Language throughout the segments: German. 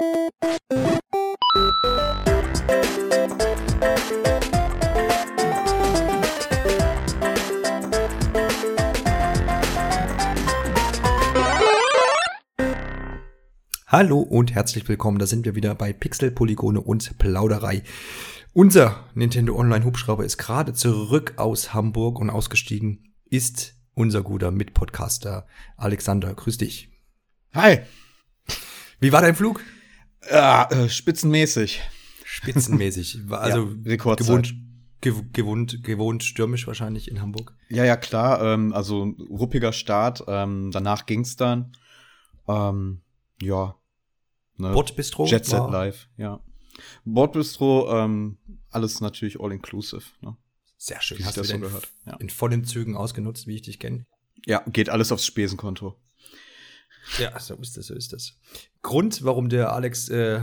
Hallo und herzlich willkommen. Da sind wir wieder bei Pixel, Polygone und Plauderei. Unser Nintendo Online Hubschrauber ist gerade zurück aus Hamburg und ausgestiegen ist unser guter Mitpodcaster Alexander. Grüß dich. Hi. Wie war dein Flug? Ja, äh, spitzenmäßig. Spitzenmäßig. Also ja, Rekordzeit. gewohnt, gewohnt, gewohnt stürmisch wahrscheinlich in Hamburg. Ja, ja, klar. Ähm, also ruppiger Start. Ähm, danach ging's dann. Ähm, ja. Ne? Bordbistro? Jet Set Live, ja. Bordbistro, ähm, alles natürlich all inclusive. Ne? Sehr schön. Wie Hast du das so gehört? Ja. In vollen Zügen ausgenutzt, wie ich dich kenne. Ja, geht alles aufs Spesenkonto. Ja, so ist das, so ist das. Grund, warum der Alex äh,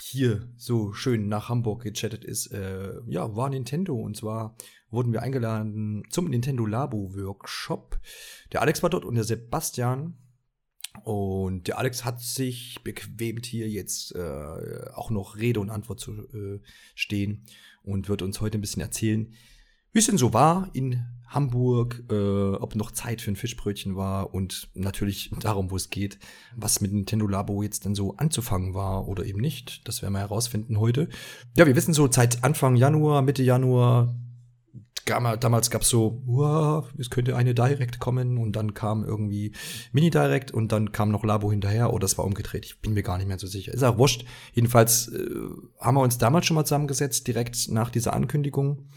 hier so schön nach Hamburg gechattet ist, äh, ja, war Nintendo. Und zwar wurden wir eingeladen zum Nintendo Labo Workshop. Der Alex war dort und der Sebastian. Und der Alex hat sich bequemt, hier jetzt äh, auch noch Rede und Antwort zu äh, stehen und wird uns heute ein bisschen erzählen, wie es denn so war in Hamburg, äh, ob noch Zeit für ein Fischbrötchen war und natürlich darum, wo es geht, was mit Nintendo Labo jetzt denn so anzufangen war oder eben nicht. Das werden wir herausfinden heute. Ja, wir wissen so seit Anfang Januar, Mitte Januar, damals gab es so, wow, es könnte eine Direct kommen und dann kam irgendwie Mini-Direct und dann kam noch Labo hinterher oder es war umgedreht. Ich bin mir gar nicht mehr so sicher. Ist auch wurscht. Jedenfalls äh, haben wir uns damals schon mal zusammengesetzt, direkt nach dieser Ankündigung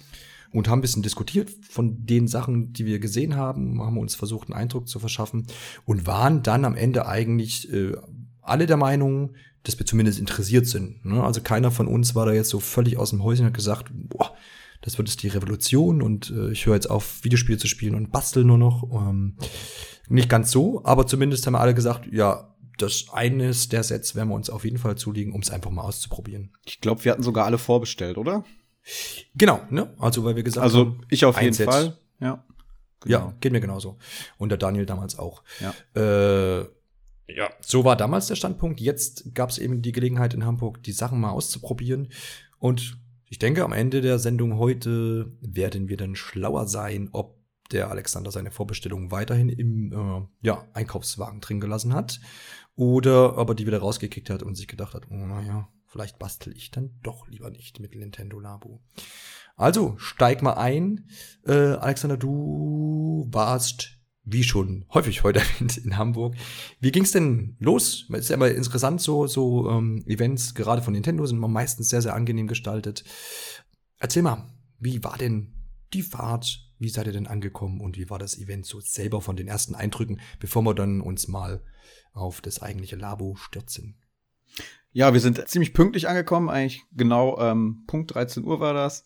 und haben ein bisschen diskutiert von den Sachen, die wir gesehen haben, haben uns versucht, einen Eindruck zu verschaffen und waren dann am Ende eigentlich äh, alle der Meinung, dass wir zumindest interessiert sind. Ne? Also keiner von uns war da jetzt so völlig aus dem Häuschen und hat gesagt, boah, das wird jetzt die Revolution und äh, ich höre jetzt auf, Videospiele zu spielen und bastel nur noch. Ähm, nicht ganz so, aber zumindest haben wir alle gesagt, ja, das eines der Sets werden wir uns auf jeden Fall zulegen, um es einfach mal auszuprobieren. Ich glaube, wir hatten sogar alle vorbestellt, oder? Genau, ne? Also weil wir gesagt also, haben. Also ich auf jeden Set. Fall. Ja. Genau. Ja, geht mir genauso. Und der Daniel damals auch. Ja. Äh, ja, so war damals der Standpunkt. Jetzt gab es eben die Gelegenheit in Hamburg, die Sachen mal auszuprobieren. Und ich denke, am Ende der Sendung heute werden wir dann schlauer sein, ob der Alexander seine Vorbestellung weiterhin im äh, ja, Einkaufswagen drin gelassen hat oder ob er die wieder rausgekickt hat und sich gedacht hat, oh, naja, vielleicht bastel ich dann doch lieber nicht mit Nintendo Labo. Also, steig mal ein. Äh, Alexander, du warst wie schon häufig heute in Hamburg. Wie ging's denn los? Es ist ja immer interessant, so, so ähm, Events, gerade von Nintendo, sind immer meistens sehr, sehr angenehm gestaltet. Erzähl mal, wie war denn die Fahrt? Wie seid ihr denn angekommen und wie war das Event so selber von den ersten Eindrücken, bevor wir dann uns mal auf das eigentliche Labo stürzen? Ja, wir sind ziemlich pünktlich angekommen, eigentlich genau ähm, Punkt 13 Uhr war das.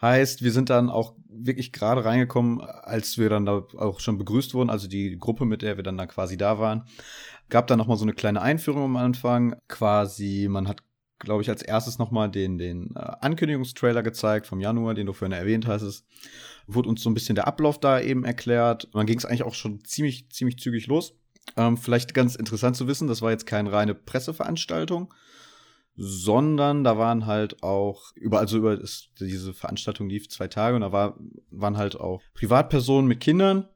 Heißt, wir sind dann auch wirklich gerade reingekommen, als wir dann da auch schon begrüßt wurden, also die Gruppe, mit der wir dann da quasi da waren. Gab dann nochmal so eine kleine Einführung am Anfang. Quasi, man hat, glaube ich, als erstes nochmal den, den äh, Ankündigungstrailer gezeigt vom Januar, den du vorhin erwähnt hast. Wurde uns so ein bisschen der Ablauf da eben erklärt. dann ging es eigentlich auch schon ziemlich, ziemlich zügig los. Ähm, vielleicht ganz interessant zu wissen, das war jetzt keine reine Presseveranstaltung, sondern da waren halt auch über also über das, diese Veranstaltung lief zwei Tage und da war, waren halt auch Privatpersonen mit Kindern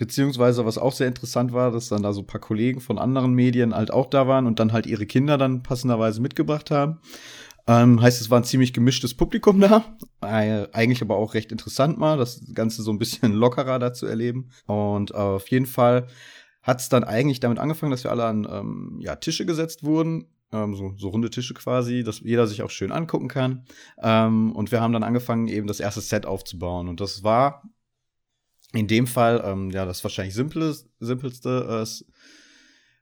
beziehungsweise was auch sehr interessant war, dass dann da so ein paar Kollegen von anderen Medien halt auch da waren und dann halt ihre Kinder dann passenderweise mitgebracht haben. Ähm, heißt, es war ein ziemlich gemischtes Publikum da. Eigentlich aber auch recht interessant mal, das Ganze so ein bisschen lockerer da zu erleben. Und äh, auf jeden Fall hat es dann eigentlich damit angefangen, dass wir alle an ähm, ja, Tische gesetzt wurden ähm, so, so runde Tische quasi, dass jeder sich auch schön angucken kann. Ähm, und wir haben dann angefangen, eben das erste Set aufzubauen. Und das war in dem Fall, ähm, ja, das wahrscheinlich simple, simpelste, äh,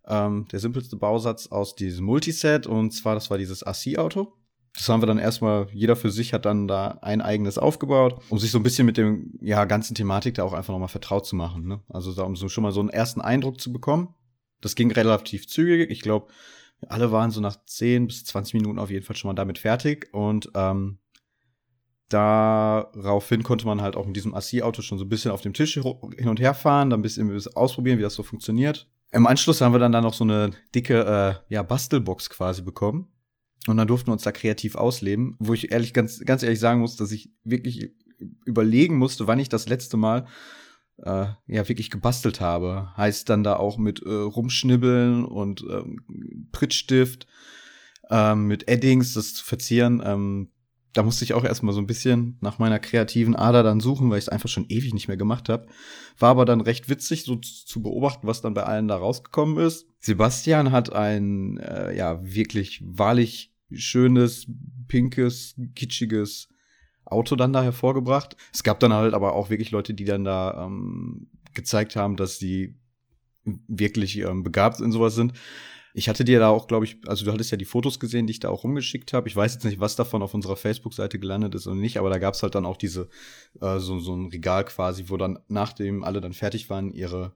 ähm, der simpelste Bausatz aus diesem Multiset. Und zwar, das war dieses AC-Auto. Das haben wir dann erstmal, jeder für sich hat dann da ein eigenes aufgebaut, um sich so ein bisschen mit dem, ja, ganzen Thematik da auch einfach nochmal vertraut zu machen. Ne? Also da, um so schon mal so einen ersten Eindruck zu bekommen. Das ging relativ zügig. Ich glaube, alle waren so nach 10 bis 20 Minuten auf jeden Fall schon mal damit fertig und ähm, daraufhin konnte man halt auch mit diesem AC-Auto schon so ein bisschen auf dem Tisch hin und her fahren, dann ein bisschen ausprobieren, wie das so funktioniert. Im Anschluss haben wir dann da noch so eine dicke äh, ja, Bastelbox quasi bekommen. Und dann durften wir uns da kreativ ausleben, wo ich ehrlich, ganz, ganz ehrlich sagen muss, dass ich wirklich überlegen musste, wann ich das letzte Mal äh, ja wirklich gebastelt habe. Heißt dann da auch mit äh, Rumschnibbeln und ähm, Prittstift, ähm, mit Eddings, das zu verzieren. Ähm, da musste ich auch erstmal so ein bisschen nach meiner kreativen Ader dann suchen, weil ich es einfach schon ewig nicht mehr gemacht habe. War aber dann recht witzig, so zu beobachten, was dann bei allen da rausgekommen ist. Sebastian hat ein, äh, ja, wirklich wahrlich schönes, pinkes, kitschiges Auto dann da hervorgebracht. Es gab dann halt aber auch wirklich Leute, die dann da ähm, gezeigt haben, dass sie wirklich ähm, begabt in sowas sind. Ich hatte dir da auch, glaube ich, also du hattest ja die Fotos gesehen, die ich da auch rumgeschickt habe. Ich weiß jetzt nicht, was davon auf unserer Facebook-Seite gelandet ist oder nicht, aber da gab es halt dann auch diese, äh, so, so ein Regal quasi, wo dann, nachdem alle dann fertig waren, ihre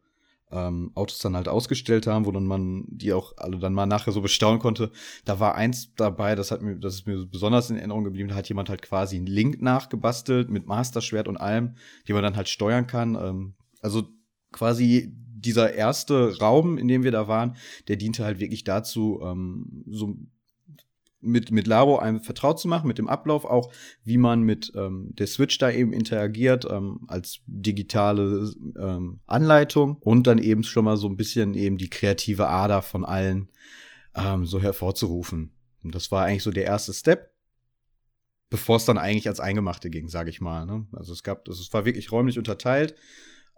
ähm, Autos dann halt ausgestellt haben, wo dann man die auch alle dann mal nachher so bestaunen konnte. Da war eins dabei, das hat mir, das ist mir besonders in Erinnerung geblieben, da hat jemand halt quasi einen Link nachgebastelt mit Masterschwert und allem, die man dann halt steuern kann. Ähm, also quasi dieser erste Raum, in dem wir da waren, der diente halt wirklich dazu, ähm, so mit, mit Labo einem vertraut zu machen, mit dem Ablauf auch, wie man mit ähm, der Switch da eben interagiert, ähm, als digitale ähm, Anleitung und dann eben schon mal so ein bisschen eben die kreative Ader von allen ähm, so hervorzurufen. Und das war eigentlich so der erste Step, bevor es dann eigentlich als Eingemachte ging, sage ich mal. Ne? Also es gab, also es war wirklich räumlich unterteilt.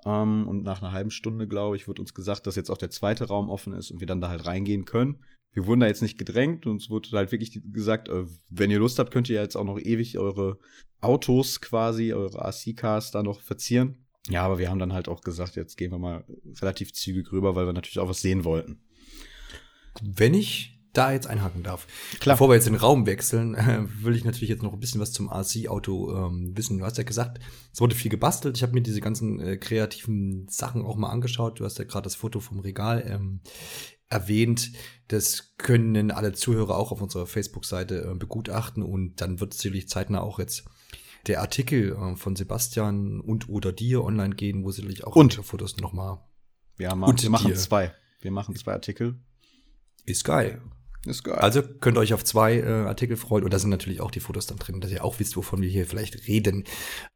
Ähm, und nach einer halben Stunde, glaube ich, wird uns gesagt, dass jetzt auch der zweite Raum offen ist und wir dann da halt reingehen können. Wir wurden da jetzt nicht gedrängt und es wurde halt wirklich gesagt, äh, wenn ihr Lust habt, könnt ihr jetzt auch noch ewig eure Autos quasi, eure RC-Cars da noch verzieren. Ja, aber wir haben dann halt auch gesagt, jetzt gehen wir mal relativ zügig rüber, weil wir natürlich auch was sehen wollten. Wenn ich da jetzt einhaken darf. Klar. Bevor wir jetzt den Raum wechseln, äh, will ich natürlich jetzt noch ein bisschen was zum RC-Auto ähm, wissen. Du hast ja gesagt, es wurde viel gebastelt. Ich habe mir diese ganzen äh, kreativen Sachen auch mal angeschaut. Du hast ja gerade das Foto vom Regal ähm, erwähnt. Das können alle Zuhörer auch auf unserer Facebook-Seite äh, begutachten und dann wird sicherlich zeitnah auch jetzt der Artikel äh, von Sebastian und oder dir online gehen, wo sicherlich auch und Fotos nochmal. Ja, wir machen dir. zwei. Wir machen zwei Artikel. Ist geil. Ist geil. Also könnt ihr euch auf zwei äh, Artikel freuen. Und da sind natürlich auch die Fotos dann drin, dass ihr auch wisst, wovon wir hier vielleicht reden.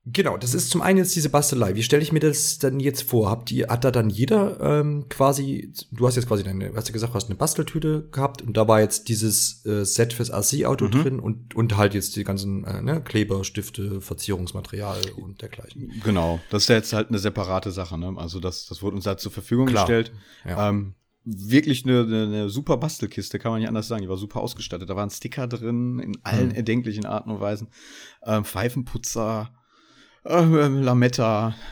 Genau, das ist zum einen jetzt diese Bastelei. Wie stelle ich mir das dann jetzt vor? Habt ihr, hat da dann jeder ähm, quasi, du hast jetzt quasi deine, hast du gesagt, du hast eine Basteltüte gehabt und da war jetzt dieses äh, Set fürs RC-Auto mhm. drin und, und halt jetzt die ganzen äh, ne, Kleber, Stifte, Verzierungsmaterial und dergleichen. Genau, das ist ja jetzt halt eine separate Sache. Ne? Also das, das wurde uns halt zur Verfügung Klar. gestellt. Ja. Ähm, wirklich eine, eine, eine, super Bastelkiste, kann man nicht anders sagen. Die war super ausgestattet. Da waren Sticker drin in allen mhm. erdenklichen Arten und Weisen. Ähm, Pfeifenputzer, äh, Lametta.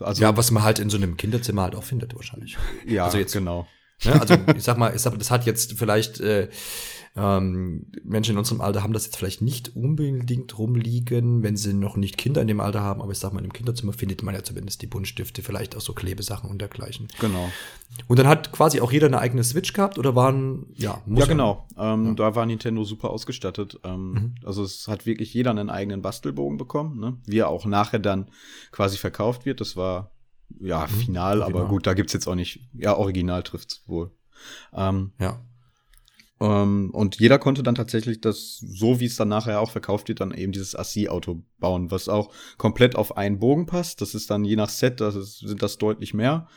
Also, ja, was man halt in so einem Kinderzimmer halt auch findet, wahrscheinlich. Ja, also jetzt, genau. Ne, also ich sag mal, ich sag, das hat jetzt vielleicht äh, ähm, Menschen in unserem Alter haben das jetzt vielleicht nicht unbedingt rumliegen, wenn sie noch nicht Kinder in dem Alter haben, aber ich sag mal, im Kinderzimmer findet man ja zumindest die Buntstifte, vielleicht auch so Klebesachen und dergleichen. Genau. Und dann hat quasi auch jeder eine eigene Switch gehabt oder waren, ja, muss Ja, genau. Ähm, ja. Da war Nintendo super ausgestattet. Ähm, mhm. Also es hat wirklich jeder einen eigenen Bastelbogen bekommen, ne? wie er auch nachher dann quasi verkauft wird. Das war ja, mhm. final, aber gut, da gibt's jetzt auch nicht, ja, original trifft's wohl. Ähm, ja. Ähm, und jeder konnte dann tatsächlich das, so wie es dann nachher auch verkauft wird, dann eben dieses Assi-Auto bauen, was auch komplett auf einen Bogen passt. Das ist dann je nach Set, das ist, sind das deutlich mehr.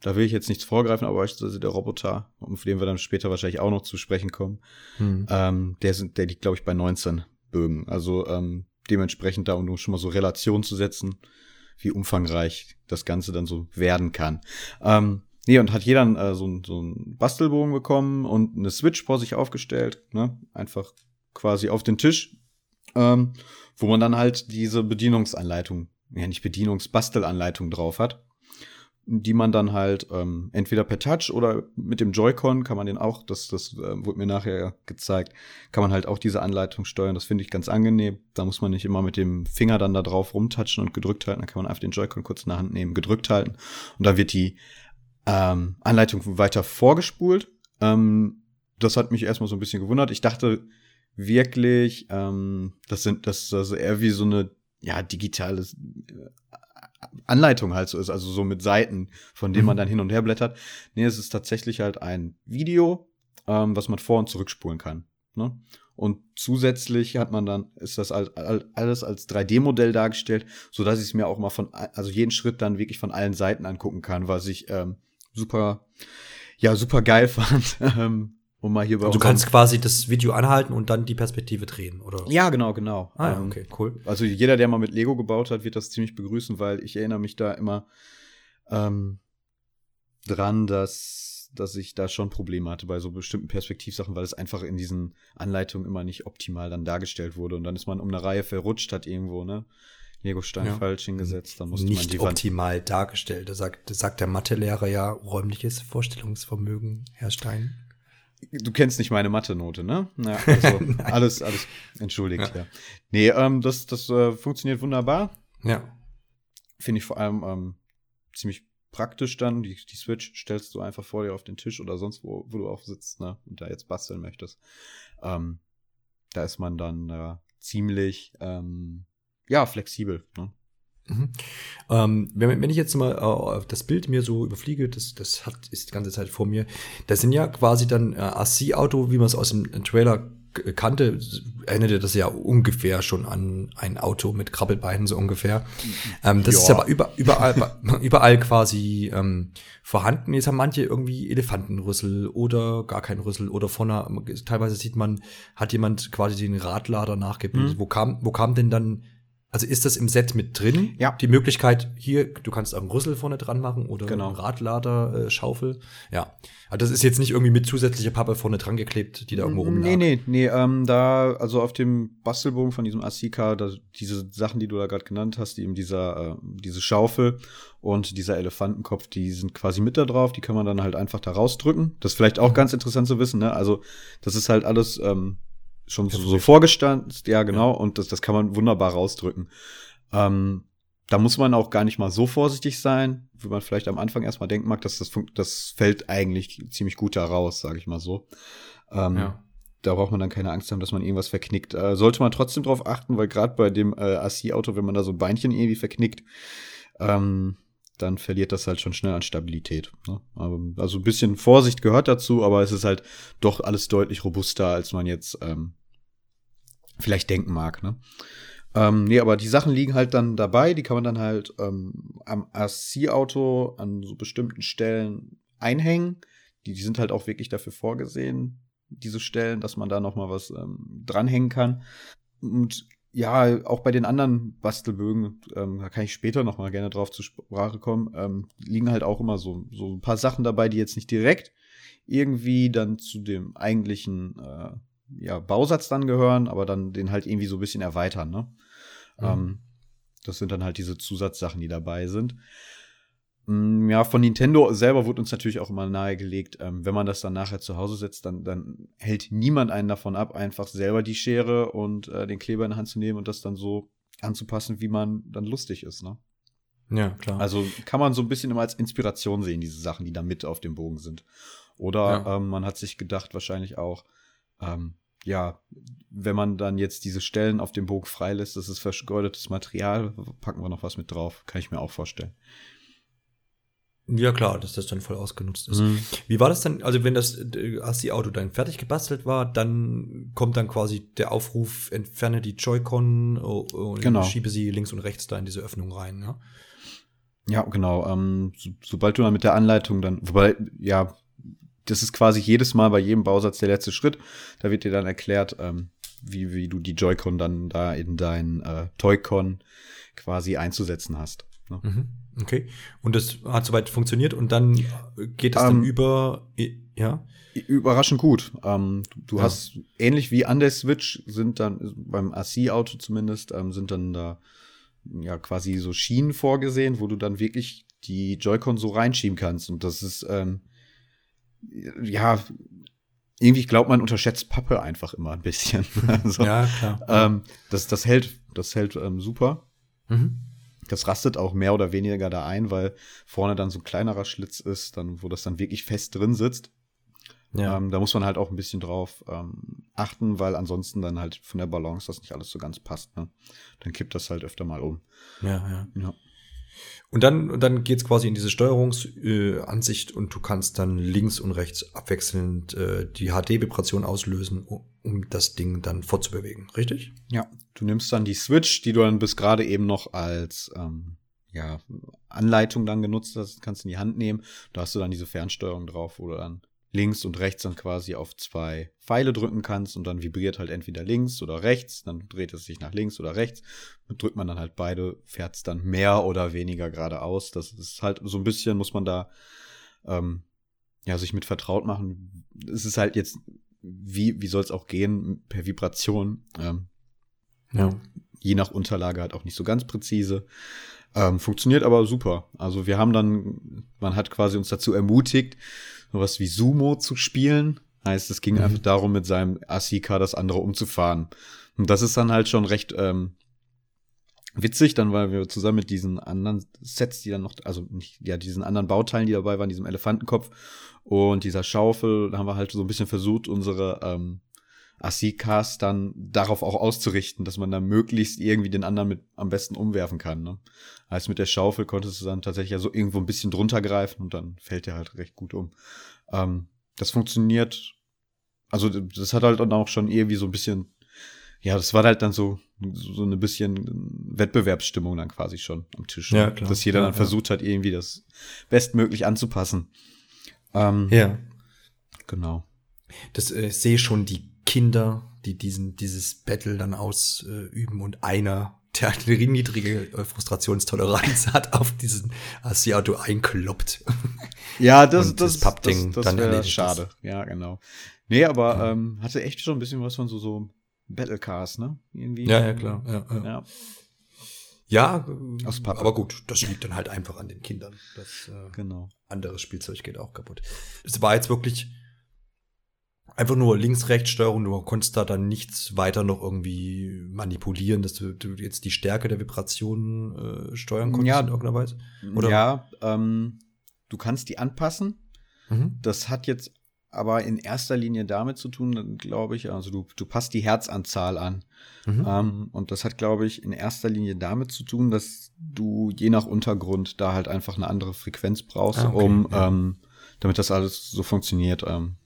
Da will ich jetzt nichts vorgreifen, aber beispielsweise der Roboter, auf den wir dann später wahrscheinlich auch noch zu sprechen kommen, hm. ähm, der, sind, der liegt, glaube ich, bei 19 Bögen. Also ähm, dementsprechend da, um schon mal so Relation zu setzen, wie umfangreich das Ganze dann so werden kann. Ähm, Nee, und hat jeder äh, so, so einen Bastelbogen bekommen und eine Switch vor sich aufgestellt, ne? Einfach quasi auf den Tisch, ähm, wo man dann halt diese Bedienungsanleitung, ja nicht Bedienungsbastelanleitung drauf hat, die man dann halt ähm, entweder per Touch oder mit dem Joy-Con kann man den auch, das, das äh, wurde mir nachher gezeigt, kann man halt auch diese Anleitung steuern. Das finde ich ganz angenehm. Da muss man nicht immer mit dem Finger dann da drauf rumtatschen und gedrückt halten. Da kann man einfach den Joy-Con kurz in der Hand nehmen, gedrückt halten und dann wird die ähm, Anleitung weiter vorgespult. Ähm, das hat mich erstmal so ein bisschen gewundert. Ich dachte wirklich, ähm, das sind das, das eher wie so eine ja digitale äh, Anleitung halt so ist, also so mit Seiten, von denen man Mhm. dann hin und her blättert. Nee, es ist tatsächlich halt ein Video, ähm, was man vor- und zurückspulen kann. Ne? Und zusätzlich hat man dann, ist das all, all, alles als 3D-Modell dargestellt, so dass ich es mir auch mal von, also jeden Schritt dann wirklich von allen Seiten angucken kann, was ich ähm, super, ja, super geil fand. Um mal hier bei Und du kannst quasi das Video anhalten und dann die Perspektive drehen, oder? Ja, genau, genau. Ah, ja, Ähm, okay, cool. Also jeder, der mal mit Lego gebaut hat, wird das ziemlich begrüßen, weil ich erinnere mich da immer ähm, dran, dass, dass ich da schon Probleme hatte bei so bestimmten Perspektivsachen, weil es einfach in diesen Anleitungen immer nicht optimal dann dargestellt wurde. Und dann ist man um eine Reihe verrutscht, hat irgendwo, ne? Lego-Stein Ja. falsch hingesetzt, dann musste man Nicht die Wand. optimal dargestellt. Da sagt, da sagt der Mathelehrer ja räumliches Vorstellungsvermögen, Herr Stein. Du kennst nicht meine Mathe-Note, ne? Ja, also alles, alles entschuldigt, ja. Nee, ähm, das, das äh, funktioniert wunderbar. Ja. Finde ich vor allem ähm, ziemlich praktisch dann. Die, die Switch stellst du einfach vor dir auf den Tisch oder sonst wo, wo du auch sitzt, ne? Und da jetzt basteln möchtest. Ähm, da ist man dann äh, ziemlich, ähm, ja, flexibel. Ne? Mhm. Ähm, wenn, wenn ich jetzt mal äh, das Bild mir so überfliege, das, das hat, ist die ganze Zeit vor mir, das sind ja quasi dann äh, RC-Auto, wie man es aus dem Trailer kannte, erinnerte das ja ungefähr schon an ein Auto mit Krabbelbeinen, so ungefähr. Ähm, das ist Ja. aber über, überall, überall quasi ähm, vorhanden. Jetzt haben manche irgendwie Elefantenrüssel oder gar kein Rüssel oder vorne, teilweise sieht man, hat jemand quasi den Radlader nachgebildet. Mhm. Wo kam, wo kam denn dann also ist das im Set mit drin? Ja. Die Möglichkeit, hier, du kannst auch einen Rüssel vorne dran machen oder Genau. einen Radlader, äh, Schaufel. Ja. Aber das ist jetzt nicht irgendwie mit zusätzlicher Pappe vorne dran geklebt, die da irgendwo rumlag. Nee, nee, nee, ähm, da, also auf dem Bastelbogen von diesem Asika, da, diese Sachen, die du da gerade genannt hast, die eben dieser, äh, diese Schaufel und dieser Elefantenkopf, die sind quasi mit da drauf, die kann man dann halt einfach da rausdrücken. Das ist vielleicht auch Mhm. ganz interessant zu wissen, ne? Also, das ist halt alles ähm, schon so, so vorgestanzt, ja, genau, und das, das kann man wunderbar rausdrücken. Ähm, da muss man auch gar nicht mal so vorsichtig sein, wie man vielleicht am Anfang erstmal denken mag, dass das, das fällt eigentlich ziemlich gut da raus, sage ich mal so. Ähm, Ja. Da braucht man dann keine Angst haben, dass man irgendwas verknickt. Äh, sollte man trotzdem drauf achten, weil gerade bei dem äh, AC-Auto, wenn man da so ein Beinchen irgendwie verknickt, ähm, dann verliert das halt schon schnell an Stabilität. Ne? Also ein bisschen Vorsicht gehört dazu, aber es ist halt doch alles deutlich robuster, als man jetzt ähm, vielleicht denken mag. Ne? Ähm, nee, aber die Sachen liegen halt dann dabei, die kann man dann halt ähm, am RC-Auto an so bestimmten Stellen einhängen. Die, die sind halt auch wirklich dafür vorgesehen, diese Stellen, dass man da noch mal was ähm, dranhängen kann. Und ja, auch bei den anderen Bastelbögen, ähm, da kann ich später noch mal gerne drauf zur Sprache kommen, ähm, liegen halt auch immer so, so ein paar Sachen dabei, die jetzt nicht direkt irgendwie dann zu dem eigentlichen äh, ja, Bausatz dann gehören, aber dann den halt irgendwie so ein bisschen erweitern, ne? Mhm. Ähm, das sind dann halt diese Zusatzsachen, die dabei sind. Mm, Ja, von Nintendo selber wurde uns natürlich auch immer nahegelegt, ähm, wenn man das dann nachher zu Hause setzt, dann, dann hält niemand einen davon ab, einfach selber die Schere und äh, den Kleber in die Hand zu nehmen und das dann so anzupassen, wie man dann lustig ist, ne? Ja, klar. Also kann man so ein bisschen immer als Inspiration sehen, diese Sachen, die da mit auf dem Bogen sind. Oder Ja. ähm, man hat sich gedacht, wahrscheinlich auch, ähm, ja, wenn man dann jetzt diese Stellen auf dem Bogen freilässt, das ist vergeudetes Material, packen wir noch was mit drauf. Kann ich mir auch vorstellen. Ja, klar, dass das dann voll ausgenutzt Mhm. ist. Wie war das dann? Also, wenn das AC-Auto dann fertig gebastelt war, dann kommt dann quasi der Aufruf, entferne die Joy-Con oh, oh, und Genau. schiebe sie links und rechts da in diese Öffnung rein, ja? Ja, genau. Ähm, so, sobald du dann mit der Anleitung dann, wobei, ja, das ist quasi jedes Mal bei jedem Bausatz der letzte Schritt. Da wird dir dann erklärt, ähm, wie, wie du die Joy-Con dann da in dein äh, Toy-Con quasi einzusetzen hast. Ne? Mhm. Okay. Und das hat soweit funktioniert und dann geht das Ähm, dann über, ja? Überraschend gut. Ähm, du du Ja. hast ähnlich wie an der Switch sind dann beim AC-Auto zumindest ähm, sind dann da ja quasi so Schienen vorgesehen, wo du dann wirklich die Joy-Con so reinschieben kannst. Und das ist ähm, ja irgendwie glaubt man unterschätzt Pappe einfach immer ein bisschen. also, Ja, klar. ähm, das das hält das hält ähm, super. Mhm. Das rastet auch mehr oder weniger da ein, weil vorne dann so ein kleinerer Schlitz ist, dann wo das dann wirklich fest drin sitzt. Ja. Ähm, da muss man halt auch ein bisschen drauf ähm, achten, weil ansonsten dann halt von der Balance das nicht alles so ganz passt. Ne? Dann kippt das halt öfter mal um. ja, ja. Ja. Und dann, dann geht's quasi in diese Steuerungsansicht äh, und du kannst dann links und rechts abwechselnd äh, die HD-Vibration auslösen, um, um das Ding dann fortzubewegen, richtig? Ja, du nimmst dann die Switch, die du dann bis gerade eben noch als ähm, ja, Anleitung dann genutzt hast, kannst in die Hand nehmen. Da hast du dann diese Fernsteuerung drauf, wo du dann links und rechts dann quasi auf zwei Pfeile drücken kannst und dann vibriert halt entweder links oder rechts, dann dreht es sich nach links oder rechts. Und drückt man dann halt beide, fährt es dann mehr oder weniger geradeaus. Das ist halt so ein bisschen, muss man da ähm, ja, sich mit vertraut machen. Es ist halt jetzt, wie, wie soll es auch gehen, per Vibration. Ähm, ja. Je nach Unterlage halt auch nicht so ganz präzise. Ähm, funktioniert aber super. Also wir haben dann, man hat quasi uns dazu ermutigt, sowas wie Sumo zu spielen. Heißt, es ging mhm. einfach darum, mit seinem Asika das andere umzufahren. Und das ist dann halt schon recht ähm, witzig, dann weil wir zusammen mit diesen anderen Sets, die dann noch, also nicht, ja, diesen anderen Bauteilen, die dabei waren, diesem Elefantenkopf und dieser Schaufel, da haben wir halt so ein bisschen versucht, unsere ähm, Asikas dann darauf auch auszurichten, dass man dann möglichst irgendwie den anderen mit am besten umwerfen kann. Ne? Als mit der Schaufel konntest du dann tatsächlich ja so irgendwo ein bisschen drunter greifen und dann fällt der halt recht gut um. Ähm, das funktioniert, also das hat halt dann auch schon irgendwie so ein bisschen, ja, das war halt dann so, so eine bisschen Wettbewerbsstimmung dann quasi schon am Tisch. Ja, klar. Dass jeder ja, dann ja. versucht hat, irgendwie das bestmöglich anzupassen. Ähm, ja. Genau. Das äh, sehe schon die Kinder, die diesen, dieses Battle dann ausüben und einer, der eine niedrige äh, Frustrationstoleranz hat, auf diesen Asiato einkloppt. Ja, das, das, das Pappding das, das dann schade. Ist. Ja, genau. Nee, aber ja. ähm, hatte echt schon ein bisschen was von so, so Battlecars, ne? Irgendwie. Ja, ja, klar. Ja, ja. ja. Ja, aber gut, das liegt dann halt einfach an den Kindern. Das äh, genau. anderes Spielzeug geht auch kaputt. Es war jetzt wirklich einfach nur Links-Rechts-Steuerung, du konntest da dann nichts weiter noch irgendwie manipulieren, dass du, du jetzt die Stärke der Vibration äh, steuern konntest ja, in irgendeiner Weise? Oder? Ja, ähm, du kannst die anpassen. Mhm. Das hat jetzt aber in erster Linie damit zu tun, glaube ich, also du, du passt die Herzanzahl an. Mhm. Ähm, und das hat, glaube ich, in erster Linie damit zu tun, dass du je nach Untergrund da halt einfach eine andere Frequenz brauchst, ah, okay, um ja. ähm, damit das alles so funktioniert. Ähm,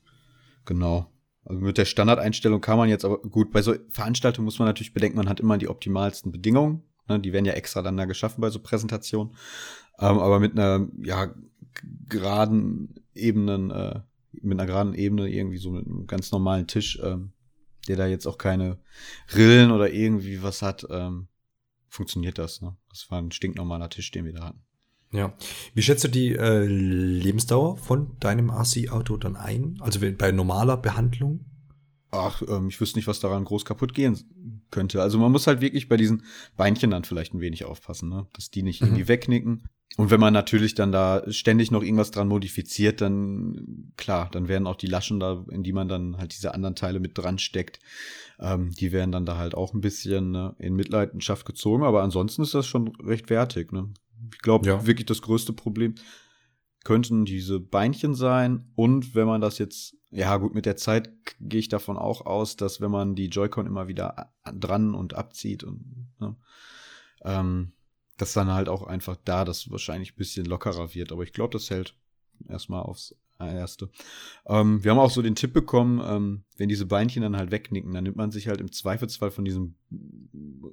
Genau. Also mit der Standardeinstellung kann man jetzt aber gut, bei so Veranstaltungen muss man natürlich bedenken, man hat immer die optimalsten Bedingungen. Ne? Die werden ja extra dann da geschaffen bei so Präsentationen. Ähm, aber mit einer, ja, geraden Ebenen, äh, mit einer geraden Ebene, irgendwie so mit einem ganz normalen Tisch, ähm, der da jetzt auch keine Rillen oder irgendwie was hat, ähm, funktioniert das. Ne? Das war ein stinknormaler Tisch, den wir da hatten. Ja. Wie schätzt du die äh, Lebensdauer von deinem RC-Auto dann ein? Also bei normaler Behandlung? Ach, ähm, ich wüsste nicht, was daran groß kaputt gehen könnte. Also man muss halt wirklich bei diesen Beinchen dann vielleicht ein wenig aufpassen, ne? dass die nicht mhm. irgendwie wegnicken. Und wenn man natürlich dann da ständig noch irgendwas dran modifiziert, dann klar, dann werden auch die Laschen da, in die man dann halt diese anderen Teile mit dran steckt, ähm, die werden dann da halt auch ein bisschen ne, in Mitleidenschaft gezogen. Aber ansonsten ist das schon recht wertig. Ne? Ich glaube, ja. wirklich das größte Problem könnten diese Beinchen sein. Und wenn man das jetzt, ja gut, mit der Zeit gehe ich davon auch aus, dass wenn man die Joy-Con immer wieder dran und abzieht und ne, ähm, dass dann halt auch einfach da das wahrscheinlich ein bisschen lockerer wird. Aber ich glaube, das hält erstmal aufs Erste. Ähm, wir haben auch so den Tipp bekommen, ähm, wenn diese Beinchen dann halt wegnicken, dann nimmt man sich halt im Zweifelsfall von diesem,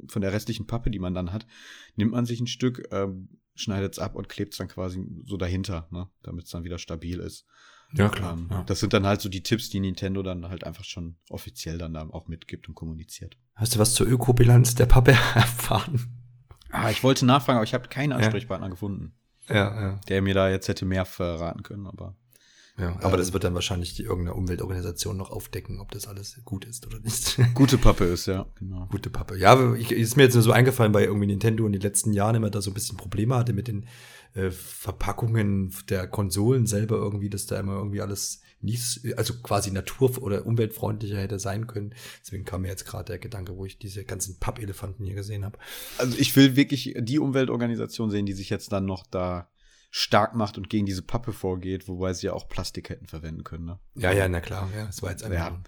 von der restlichen Pappe, die man dann hat, nimmt man sich ein Stück, ähm, schneidet es ab und klebt es dann quasi so dahinter, ne, damit es dann wieder stabil ist. Ja, klar. Ähm, ja. Das sind dann halt so die Tipps, die Nintendo dann halt einfach schon offiziell dann da auch mitgibt und kommuniziert. Hast du was zur Ökobilanz der Pappe erfahren? Ah, ich wollte nachfragen, aber ich habe keinen Ansprechpartner ja. gefunden. Ja, ja. Der mir da jetzt hätte mehr verraten können, aber. Ja, aber ähm, das wird dann wahrscheinlich die irgendeine Umweltorganisation noch aufdecken, ob das alles gut ist oder nicht. Gute Pappe ist, ja, genau. Gute Pappe. Ja, ich, ist mir jetzt nur so eingefallen, weil irgendwie Nintendo in den letzten Jahren immer da so ein bisschen Probleme hatte mit den äh, Verpackungen der Konsolen selber irgendwie, dass da immer irgendwie alles nicht, also quasi natur- oder umweltfreundlicher hätte sein können. Deswegen kam mir jetzt gerade der Gedanke, wo ich diese ganzen Pappelefanten hier gesehen habe. Also ich will wirklich die Umweltorganisation sehen, die sich jetzt dann noch da stark macht und gegen diese Pappe vorgeht, wobei sie ja auch Plastikketten verwenden können. Ne? Ja, ja, na klar. Ja, das war jetzt einfach ja.